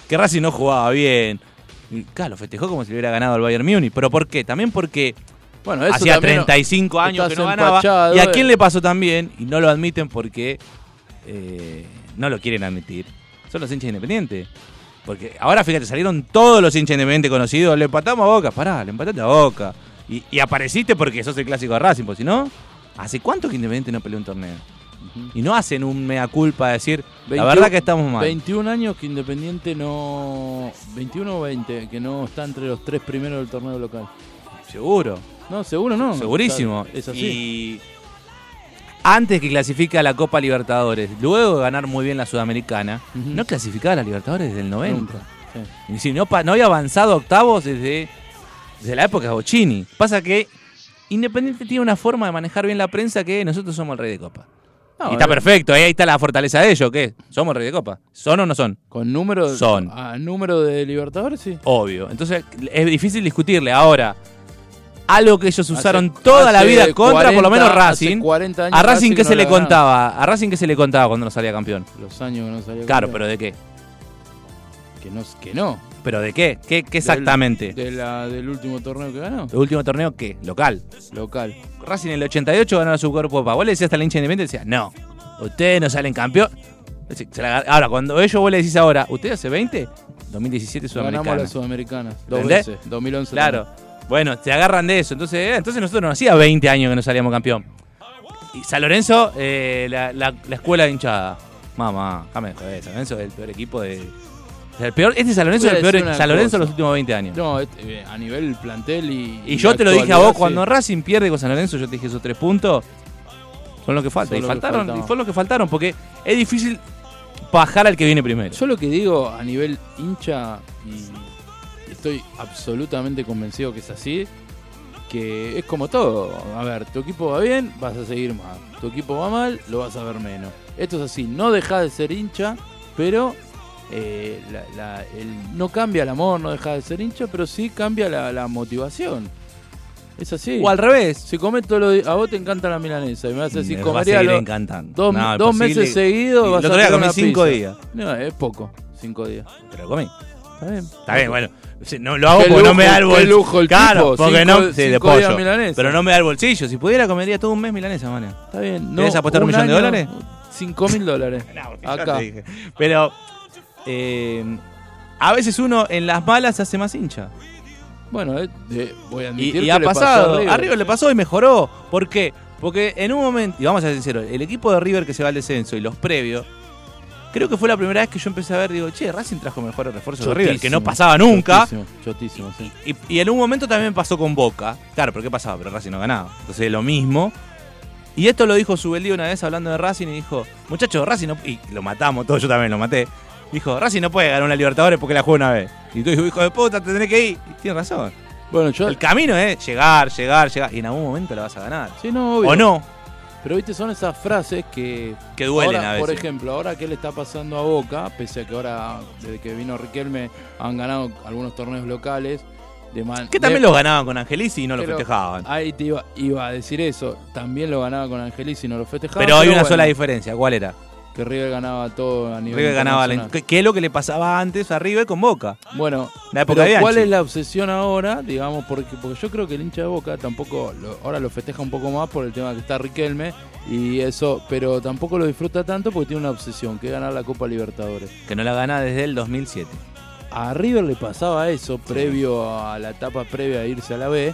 Speaker 2: Que Racing no jugaba bien. Y claro, lo festejó como si le hubiera ganado al Bayern Múnich. ¿Pero por qué? También porque
Speaker 3: Bueno, eso
Speaker 2: hacía
Speaker 3: también
Speaker 2: 35 años que no ganaba. ¿Y a
Speaker 3: eh.
Speaker 2: quién le pasó también? Y no lo admiten porque eh, no lo quieren admitir. Son los hinchas independientes. Porque ahora fíjate, salieron todos los hinchas independientes conocidos. Le empatamos a Boca. Pará, le empataste a Boca. Y, y apareciste porque sos el clásico de Racing. Porque si no, ¿hace cuánto que Independiente no peleó un torneo? Y no hacen un mea culpa de decir, la
Speaker 3: 21
Speaker 2: verdad que estamos mal.
Speaker 3: 21 años que Independiente no. 21 o 20, que no está entre los tres primeros del torneo local.
Speaker 2: Seguro.
Speaker 3: No, seguro no.
Speaker 2: Segurísimo.
Speaker 3: Es así.
Speaker 2: Y antes que clasifique a la Copa Libertadores, luego de ganar muy bien la Sudamericana, no clasificaba a la Libertadores desde el 90.
Speaker 3: Nunca, sí.
Speaker 2: Y si no, había avanzado a octavos desde, desde la época de Bocini. Pasa que Independiente tiene una forma de manejar bien la prensa que nosotros somos el rey de Copa.
Speaker 3: No,
Speaker 2: y está
Speaker 3: eh,
Speaker 2: perfecto, ahí está la fortaleza de ellos, ¿qué? Somos el rey de Copa. ¿Son o no son?
Speaker 3: Con número.
Speaker 2: Son.
Speaker 3: A número de Libertadores, sí.
Speaker 2: Obvio. Entonces es difícil discutirle. Ahora, algo que ellos usaron
Speaker 3: Hace-
Speaker 2: toda la vida contra, por lo
Speaker 3: 40
Speaker 2: menos Racing.
Speaker 3: 40 años
Speaker 2: A Racing
Speaker 3: casi
Speaker 2: que
Speaker 3: no
Speaker 2: se le contaba, a Racing que se le contaba cuando no salía campeón.
Speaker 3: Los años que no salió.
Speaker 2: Claro,
Speaker 3: campeón.
Speaker 2: pero ¿de qué?
Speaker 3: Que no. Que no.
Speaker 2: ¿Pero de qué? ¿Qué, qué exactamente?
Speaker 3: Del, de la, del último torneo que ganó.
Speaker 2: ¿El último torneo qué? Local.
Speaker 3: Local.
Speaker 2: Racing en el 88 ganó la Supercopa. Vos le decías hasta la hincha independiente, decía, no, ustedes no salen campeón. Ahora, cuando ellos vos le decís ahora, ¿ustedes hace 20? 2017
Speaker 3: Ganamos
Speaker 2: Sudamericana.
Speaker 3: la Sudamericana. Dos
Speaker 2: ¿Entendés?
Speaker 3: veces. 2011.
Speaker 2: Claro. Bueno, se agarran de eso. Entonces, eh, entonces nosotros no hacía 20 años que no salíamos campeón. Y San Lorenzo, eh, la, la- la escuela de hinchada. Mamá, déjame de joder, San Lorenzo es el peor equipo de. el peor, este San Lorenzo es el peor San Lorenzo de los últimos 20 años.
Speaker 3: No, este, eh, a nivel plantel y.
Speaker 2: Y yo te lo dije a vos,
Speaker 3: sí.
Speaker 2: cuando Racing pierde con San Lorenzo, yo te dije esos tres puntos. Son los que faltan.
Speaker 3: Son
Speaker 2: Y
Speaker 3: que
Speaker 2: faltaron, y fueron los que faltaron, porque es difícil bajar al que viene primero.
Speaker 3: Yo lo que digo a nivel hincha, y estoy absolutamente convencido que es así, que es como todo. A ver, tu equipo va bien, vas a seguir más. Tu equipo va mal, lo vas a ver menos. Esto es así, no deja de ser hincha, pero eh, la- la- el- no cambia el amor, no deja de ser hincha, pero sí cambia la, la motivación. Es así.
Speaker 2: O al revés.
Speaker 3: Si comes todo lo di- a vos te encanta la milanesa y me vas a decir,
Speaker 2: Me va a
Speaker 3: comería lo-
Speaker 2: encantando.
Speaker 3: dos,
Speaker 2: No,
Speaker 3: dos
Speaker 2: imposible.
Speaker 3: meses seguidos vas a
Speaker 2: cinco
Speaker 3: pizza.
Speaker 2: días.
Speaker 3: No, es poco, cinco días.
Speaker 2: Pero comí.
Speaker 3: Está bien.
Speaker 2: Está bien, bueno. Sí, No lo hago porque no me da el bolsillo.
Speaker 3: lujo el
Speaker 2: claro,
Speaker 3: tipo,
Speaker 2: porque
Speaker 3: cinco-
Speaker 2: no. Sí, de pollo. Pero no me da el bolsillo. Si pudiera, comería todo un mes milanesa, man.
Speaker 3: Está bien. No,
Speaker 2: ¿Querés apostar un millón de dólares?
Speaker 3: Cinco mil dólares.
Speaker 2: No,
Speaker 3: Acá.
Speaker 2: te dije. Pero eh, a veces uno en las malas se hace más hincha.
Speaker 3: Bueno, eh, voy a
Speaker 2: Y,
Speaker 3: admitir
Speaker 2: y
Speaker 3: que
Speaker 2: ha
Speaker 3: le pasó
Speaker 2: pasado.
Speaker 3: River.
Speaker 2: A River le pasó y mejoró. ¿Por qué? Porque en un momento, y vamos a ser sinceros, el equipo de River que se va al descenso y los previos, creo que fue la primera vez que yo empecé a ver, digo, che, Racing trajo mejores refuerzos de River, que no pasaba nunca.
Speaker 3: Chotísimo, chotísimo, sí.
Speaker 2: Y, y en un momento también pasó con Boca. Claro, pero ¿qué pasaba? Pero Racing no ganaba. Entonces lo mismo. Y esto lo dijo Subeldí una vez hablando de Racing y dijo, muchachos, Racing no... Y lo matamos todos, yo también lo maté. Dijo, Racing no puede ganar una Libertadores porque la juega una vez. Y tú dijo, hijo de puta, tendré que ir. Y tiene razón.
Speaker 3: Bueno, yo.
Speaker 2: El camino es llegar, llegar, llegar. Y en algún momento la vas a ganar.
Speaker 3: Sí, no, obvio.
Speaker 2: O no,
Speaker 3: Pero viste, son esas frases que.
Speaker 2: que duelen
Speaker 3: ahora,
Speaker 2: a veces.
Speaker 3: Por ejemplo, ahora que le está pasando a Boca, pese a que ahora, desde que vino Riquelme, han ganado algunos torneos locales. De man-
Speaker 2: que también
Speaker 3: de-
Speaker 2: los ganaban con Angelici y no lo festejaban.
Speaker 3: Ahí te iba, iba a decir eso. También lo ganaba con Angelis y no lo festejaba.
Speaker 2: Pero hay una
Speaker 3: bueno,
Speaker 2: sola diferencia. ¿Cuál era?
Speaker 3: Que River ganaba todo a nivel
Speaker 2: River ganaba la-
Speaker 3: internacional.
Speaker 2: ¿Qué, qué es lo que le pasaba antes a River con Boca?
Speaker 3: Bueno,
Speaker 2: La época
Speaker 3: pero
Speaker 2: de
Speaker 3: ¿cuál es la obsesión ahora? Digamos, porque, porque yo creo que el hincha de Boca tampoco, lo- ahora lo festeja un poco más por el tema que está Riquelme y eso, pero tampoco lo disfruta tanto porque tiene una obsesión, que es ganar la Copa Libertadores.
Speaker 2: Que no la gana desde el 2007.
Speaker 3: A River le pasaba eso previo a la etapa previa a irse a la B.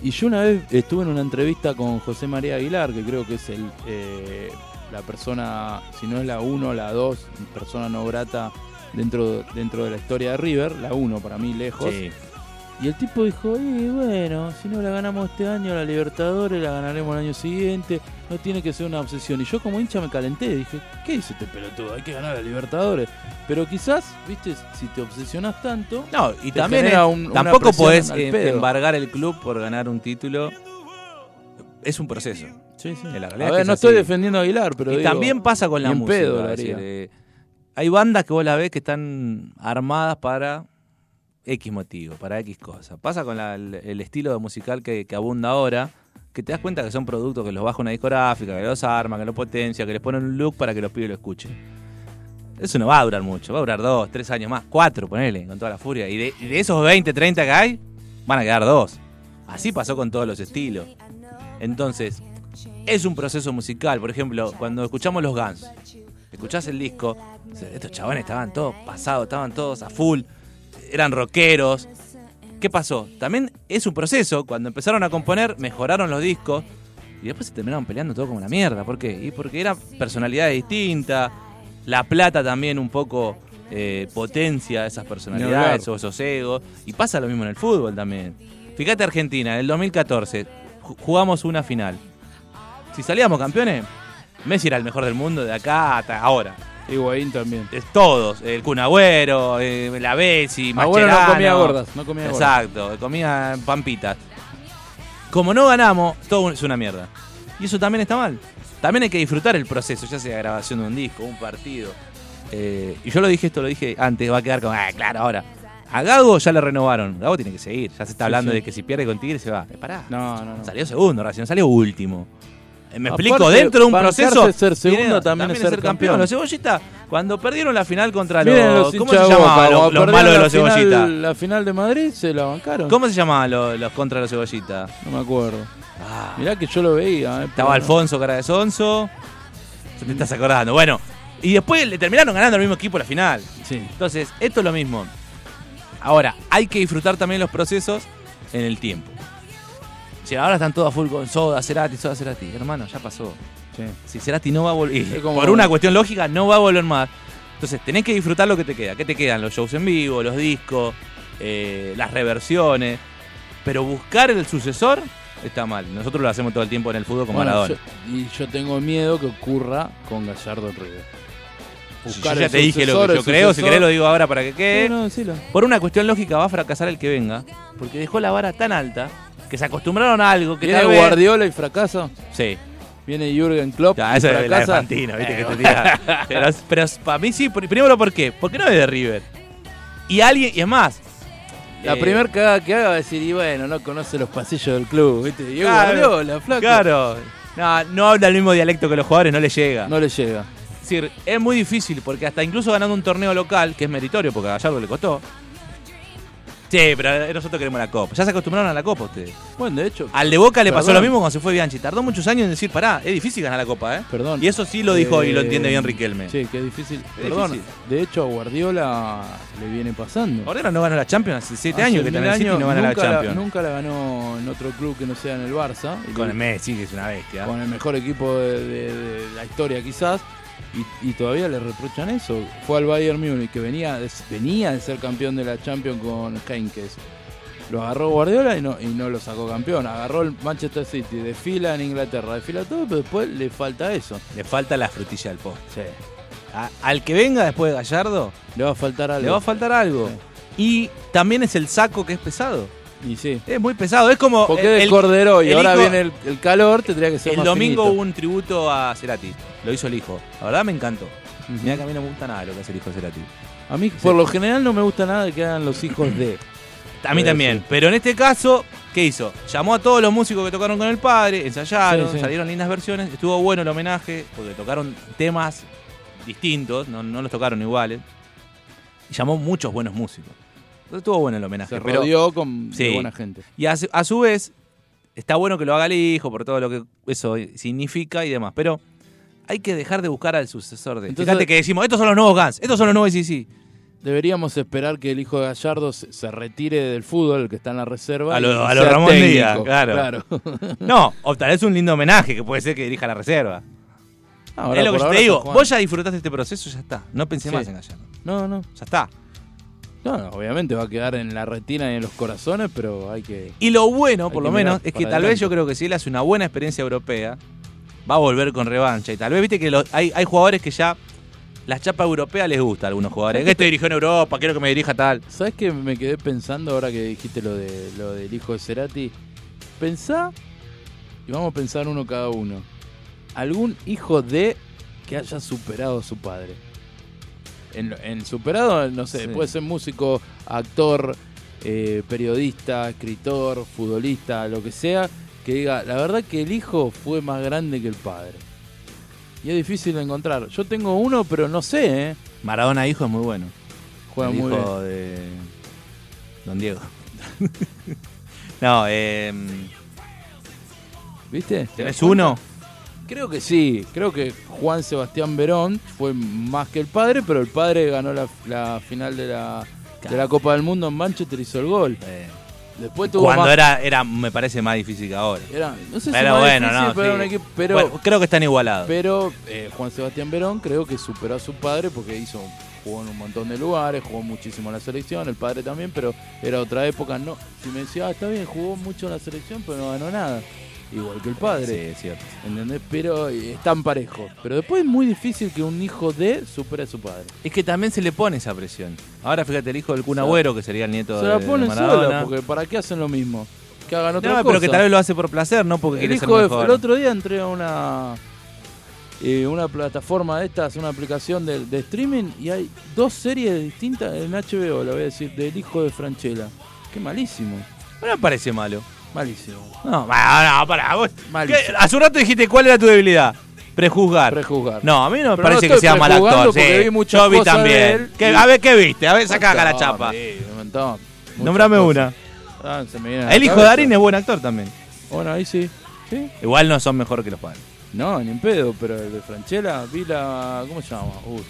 Speaker 3: Y yo una vez estuve en una entrevista con José María Aguilar, que creo que es el, eh, la persona, si no es la 1, la 2, persona no grata dentro, dentro de la historia de River, la 1 para mí lejos.
Speaker 2: Sí.
Speaker 3: Y el tipo dijo, y bueno, si no la ganamos este año, la Libertadores la ganaremos el año siguiente, no tiene que ser una obsesión. Y yo como hincha me calenté, dije, ¿qué dice este pelotudo? Hay que ganar la Libertadores. Pero quizás, viste, si te obsesionas tanto,
Speaker 2: No, y también es-
Speaker 3: un-
Speaker 2: tampoco podés
Speaker 3: pedo.
Speaker 2: embargar el club por ganar un título. Es un proceso.
Speaker 3: Sí, sí.
Speaker 2: En la
Speaker 3: a
Speaker 2: realidad es
Speaker 3: ver,
Speaker 2: que es
Speaker 3: no
Speaker 2: así.
Speaker 3: estoy defendiendo a Aguilar, pero
Speaker 2: y
Speaker 3: digo,
Speaker 2: también pasa con la música.
Speaker 3: pedo
Speaker 2: decir, eh, hay bandas que vos la ves que están armadas para X motivo, para X cosas. Pasa con la- el, el estilo de musical que, que abunda ahora, que te das cuenta que son productos que los baja una discográfica, que los arma, que los potencia, que les ponen un look para que los pibes lo escuchen. Eso no va a durar mucho, va a durar dos, tres años más, cuatro, ponele, con toda la furia. Y de, y de esos 20, 30 que hay, van a quedar dos. Así pasó con todos los estilos. Entonces, es un proceso musical. Por ejemplo, cuando escuchamos los Guns, escuchás el disco, estos chabones estaban todos pasados, estaban todos a full, eran rockeros. ¿Qué pasó? También es un proceso. Cuando empezaron a componer, mejoraron los discos y después se terminaron peleando todo como una mierda. ¿Por qué? Y porque eran personalidades distintas. La plata también un poco eh, potencia esas personalidades o esos egos. Y pasa lo mismo en el fútbol también. Fíjate Argentina, en el 2014 ju- jugamos una final. Si salíamos campeones, Messi era el mejor del mundo de acá hasta ahora.
Speaker 3: Higuaín también.
Speaker 2: Es todos, el Kun Agüero, eh, la Bessi,
Speaker 3: Agüero no comía gordas, no comía gordas.
Speaker 2: Exacto, comía pampitas. Como no ganamos, todo es una mierda. Y eso también está mal. También hay que disfrutar el proceso, ya sea grabación de un disco, un partido. Eh, y yo lo dije, esto lo dije antes, va a quedar como, ah, claro, ahora. A Gago ya le renovaron. Gago tiene que seguir. Ya se está hablando
Speaker 3: sí.
Speaker 2: de que si pierde con Tigre se va. Eh, pará.
Speaker 3: No, no, no.
Speaker 2: Salió segundo, Racing, no salió último. Me
Speaker 3: Aparte,
Speaker 2: explico, dentro de un proceso.
Speaker 3: ser segundo también es ser campeón.
Speaker 2: Los cebollitas, cuando perdieron la final contra
Speaker 3: Miren
Speaker 2: los. ¿Cómo se llamaban los, malos de los cebollitas?
Speaker 3: La final de Madrid se la bancaron.
Speaker 2: ¿Cómo se llamaban los, los contra los cebollitas?
Speaker 3: No me acuerdo.
Speaker 2: Ah,
Speaker 3: Mirá que yo lo veía. eh,
Speaker 2: estaba
Speaker 3: pero-
Speaker 2: Alfonso, cara de sonso. Se te estás acordando. Bueno, y después le terminaron ganando al mismo equipo la final.
Speaker 3: Sí.
Speaker 2: Entonces, esto es lo mismo. Ahora, hay que disfrutar también los procesos en el tiempo. Sí, ahora están todos a full con Soda, Cerati, Soda, Cerati. Hermano, ya pasó.
Speaker 3: Sí.
Speaker 2: Si Cerati no va a volver, por una cuestión lógica, no va a volver más. Entonces, tenés que disfrutar lo que te queda. ¿Qué te quedan? Los shows en vivo, los discos, eh, las reversiones. Pero buscar el sucesor está mal. Nosotros lo hacemos todo el tiempo en el fútbol con
Speaker 3: Bueno,
Speaker 2: Maradona.
Speaker 3: yo- y yo tengo miedo que ocurra con Gallardo en River.
Speaker 2: Si yo ya te dije lo que yo creo, si querés lo digo ahora para que quede.
Speaker 3: No.
Speaker 2: Por una cuestión lógica va a fracasar el que venga, porque dejó la vara tan alta que se acostumbraron a algo que
Speaker 3: Viene
Speaker 2: tal vez-
Speaker 3: Guardiola y fracasa.
Speaker 2: Sí,
Speaker 3: Viene Jürgen Klopp
Speaker 2: ya,
Speaker 3: y
Speaker 2: eso es de la
Speaker 3: fracasa.
Speaker 2: Fantino, viste
Speaker 3: Eh,
Speaker 2: que te tira. Pero, pero para mí sí, primero ¿por qué? Porque no es de River. Y alguien, y es más.
Speaker 3: La
Speaker 2: eh,
Speaker 3: primera cagada que haga va a decir, y bueno, no conoce los pasillos del club, ¿viste? Y es
Speaker 2: Claro,
Speaker 3: Guardiola, flaco.
Speaker 2: Claro. No, no habla el mismo dialecto que los jugadores, no le llega.
Speaker 3: No le llega.
Speaker 2: Es decir, es muy difícil porque hasta incluso ganando un torneo local, que es meritorio porque a Gallardo le costó. Sí, pero nosotros queremos la copa. Ya se acostumbraron a la copa ustedes.
Speaker 3: Bueno, de hecho,
Speaker 2: Al de Boca le pasó
Speaker 3: Perdón.
Speaker 2: lo mismo cuando se fue Bianchi. Tardó muchos años en decir, pará, es difícil ganar la copa, ¿eh?
Speaker 3: perdón.
Speaker 2: Y eso sí lo dijo y lo
Speaker 3: Eh,
Speaker 2: entiende bien Riquelme.
Speaker 3: Sí, que es difícil.
Speaker 2: Es
Speaker 3: Perdón,
Speaker 2: difícil.
Speaker 3: de hecho a Guardiola le viene pasando.
Speaker 2: Guardiola no ganó la Champions hace 7
Speaker 3: Hace
Speaker 2: años que está en el City no gana la Champions.
Speaker 3: nunca la ganó en otro club que no sea en el Barça. Y
Speaker 2: Con el Messi, que es una bestia.
Speaker 3: con el mejor equipo de, de- de la historia quizás. Y, y todavía le reprochan eso. Fue al Bayern Múnich, que venía de, venía de ser campeón de la Champions con Heinkes. Lo agarró Guardiola y no, y no lo sacó campeón. Agarró el Manchester City, de fila en Inglaterra, de fila todo, pero después le falta eso.
Speaker 2: Le falta la frutilla del postre. A- al que venga después de Gallardo,
Speaker 3: Le va a faltar algo.
Speaker 2: le va a faltar algo. Y también es el saco que es pesado.
Speaker 3: Y sí.
Speaker 2: Es muy pesado. Es como.
Speaker 3: Porque
Speaker 2: el- el-
Speaker 3: Cordero y ahora
Speaker 2: hijo-
Speaker 3: viene el, el calor, tendría que ser
Speaker 2: El
Speaker 3: más
Speaker 2: domingo
Speaker 3: finito.
Speaker 2: hubo un tributo a Cerati. Lo hizo el hijo. La verdad me encantó.
Speaker 3: Ujú.
Speaker 2: Mira que a mí no me gusta nada lo que hace el hijo de Cerati.
Speaker 3: A mí, por lo general, no me gusta nada de que hagan los hijos de.
Speaker 2: A mí
Speaker 3: Puede
Speaker 2: también. Pero en este caso, ¿qué hizo? Llamó a todos los músicos que tocaron con el padre, ensayaron,
Speaker 3: Sí,
Speaker 2: salieron lindas versiones. Estuvo bueno el homenaje porque tocaron temas distintos, no, no los tocaron iguales. Y llamó muchos buenos músicos. Entonces estuvo bueno el homenaje.
Speaker 3: Se
Speaker 2: pero-
Speaker 3: rodeó con de
Speaker 2: Sí.
Speaker 3: buena gente.
Speaker 2: y a, a su vez, está bueno que lo haga el hijo por todo lo que eso significa y demás. Pero hay que dejar de buscar al sucesor de.
Speaker 3: Entonces-
Speaker 2: Fíjate que decimos, estos son los nuevos Guns, estos son los nuevos sí
Speaker 3: Deberíamos esperar que el hijo de Gallardo se, retire del fútbol, el que está en la reserva.
Speaker 2: A lo- a lo Ramón
Speaker 3: técnico.
Speaker 2: Díaz, claro. No, o tal vez un lindo homenaje que puede ser que dirija la reserva.
Speaker 3: Ahora,
Speaker 2: es lo que yo te digo. Vos ya disfrutaste este proceso, ya está. No pensé
Speaker 3: Sí.
Speaker 2: más en Gallardo.
Speaker 3: No, no.
Speaker 2: Ya está.
Speaker 3: No, no, obviamente va a quedar en la retina y en los corazones, pero hay que.
Speaker 2: Y lo bueno, por lo menos, es que tal vez yo creo que si él hace una buena experiencia europea, va a volver con revancha. Y tal vez, viste que hay, hay jugadores que ya la chapa europea les gusta a algunos jugadores. Que este dirigió en Europa, quiero que me dirija tal.
Speaker 3: ¿Sabes qué me quedé pensando ahora que dijiste lo, de, lo del hijo de Cerati? Pensá, y vamos a pensar uno cada uno. ¿Algún hijo de que haya superado a su padre? En, superado, no sé,
Speaker 2: Sí.
Speaker 3: puede ser músico, actor, eh, periodista, escritor, futbolista, lo que sea, que diga, la verdad que el hijo fue más grande que el padre. Y es difícil de encontrar. Yo tengo uno, pero no sé, ¿eh?
Speaker 2: Maradona hijo es muy bueno.
Speaker 3: Juega
Speaker 2: el
Speaker 3: muy bien.
Speaker 2: hijo de Don Diego. no, eh,
Speaker 3: ¿Viste? ¿Te
Speaker 2: ¿tenés uno?
Speaker 3: Creo que sí, creo que Juan Sebastián Verón fue más que el padre, pero el padre ganó la, la final de la, de la Copa del Mundo en Manchester y hizo el gol.
Speaker 2: Eh,
Speaker 3: Después tuvo
Speaker 2: cuando
Speaker 3: más-
Speaker 2: era, era, me parece más difícil que ahora.
Speaker 3: era- no sé si
Speaker 2: Pero bueno,
Speaker 3: difícil,
Speaker 2: no,
Speaker 3: pero, era
Speaker 2: sí.
Speaker 3: un equipo- pero,
Speaker 2: Bueno, creo que están igualados.
Speaker 3: pero eh, Juan Sebastián Verón creo que superó a su padre porque hizo jugó en un montón de lugares, jugó muchísimo en la selección, el padre también, pero era otra época. No, si me decía, ah, está bien, jugó mucho en la selección, pero no ganó nada. Igual que el padre.
Speaker 2: Sí, es cierto.
Speaker 3: ¿Entendés? Pero eh, están parejos. Pero después es muy difícil que un hijo de supere a su padre.
Speaker 2: Es que también se le pone esa presión. Ahora fíjate el hijo del Kun
Speaker 3: Se-
Speaker 2: Agüero, que sería el nieto
Speaker 3: Se
Speaker 2: de,
Speaker 3: la
Speaker 2: de
Speaker 3: ponen sola, porque ¿para qué hacen lo mismo? Que hagan otra
Speaker 2: No,
Speaker 3: cosa.
Speaker 2: pero que tal vez lo hace por placer, no porque
Speaker 3: el
Speaker 2: ser
Speaker 3: hijo de,
Speaker 2: mejor.
Speaker 3: el otro día entré a una eh, una plataforma de estas, una aplicación de, de streaming y hay dos series distintas en HBO, la voy a decir, del hijo de Franchella. Qué malísimo,
Speaker 2: No me parece malo.
Speaker 3: Malísimo.
Speaker 2: No, no, no, pará. vos-. Hace un rato dijiste cuál era tu debilidad. Prejuzgar.
Speaker 3: Prejuzgar.
Speaker 2: No, a mí no me
Speaker 3: Pero
Speaker 2: parece
Speaker 3: no
Speaker 2: que sea mal actor. sí.
Speaker 3: vi muchas
Speaker 2: Yo vi
Speaker 3: cosas de
Speaker 2: también.
Speaker 3: él
Speaker 2: ¿Qué-
Speaker 3: y-
Speaker 2: A ver, ¿qué viste? A ver, saca acá la chapa.
Speaker 3: Sí, un montón. Cosas.
Speaker 2: una.
Speaker 3: Ah, se me viene a la
Speaker 2: El hijo de
Speaker 3: cabeza.
Speaker 2: Darín es buen actor también.
Speaker 3: Bueno, ahí sí. ¿Sí?
Speaker 2: Igual no son mejor que los padres.
Speaker 3: No, ni en pedo, pero el de Franchella, vi la. ¿Cómo se llama? Uy.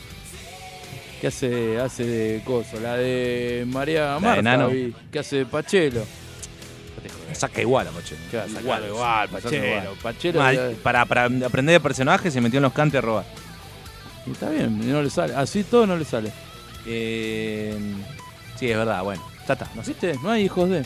Speaker 3: ¿Qué hace, hace de coso? La de María
Speaker 2: de
Speaker 3: Marta, vi. ¿Qué hace de Pachelo?
Speaker 2: Saca igual a Pachero.
Speaker 3: ¿Qué va a sacar
Speaker 2: Igual,
Speaker 3: igual, Pachero,
Speaker 2: Mal, para, para aprender de personaje se metió en los cantes a robar.
Speaker 3: Y está bien, no le sale. Así todo no le sale.
Speaker 2: Eh, sí, es verdad, bueno, ya está. No.
Speaker 3: ¿Viste? No hay hijos de.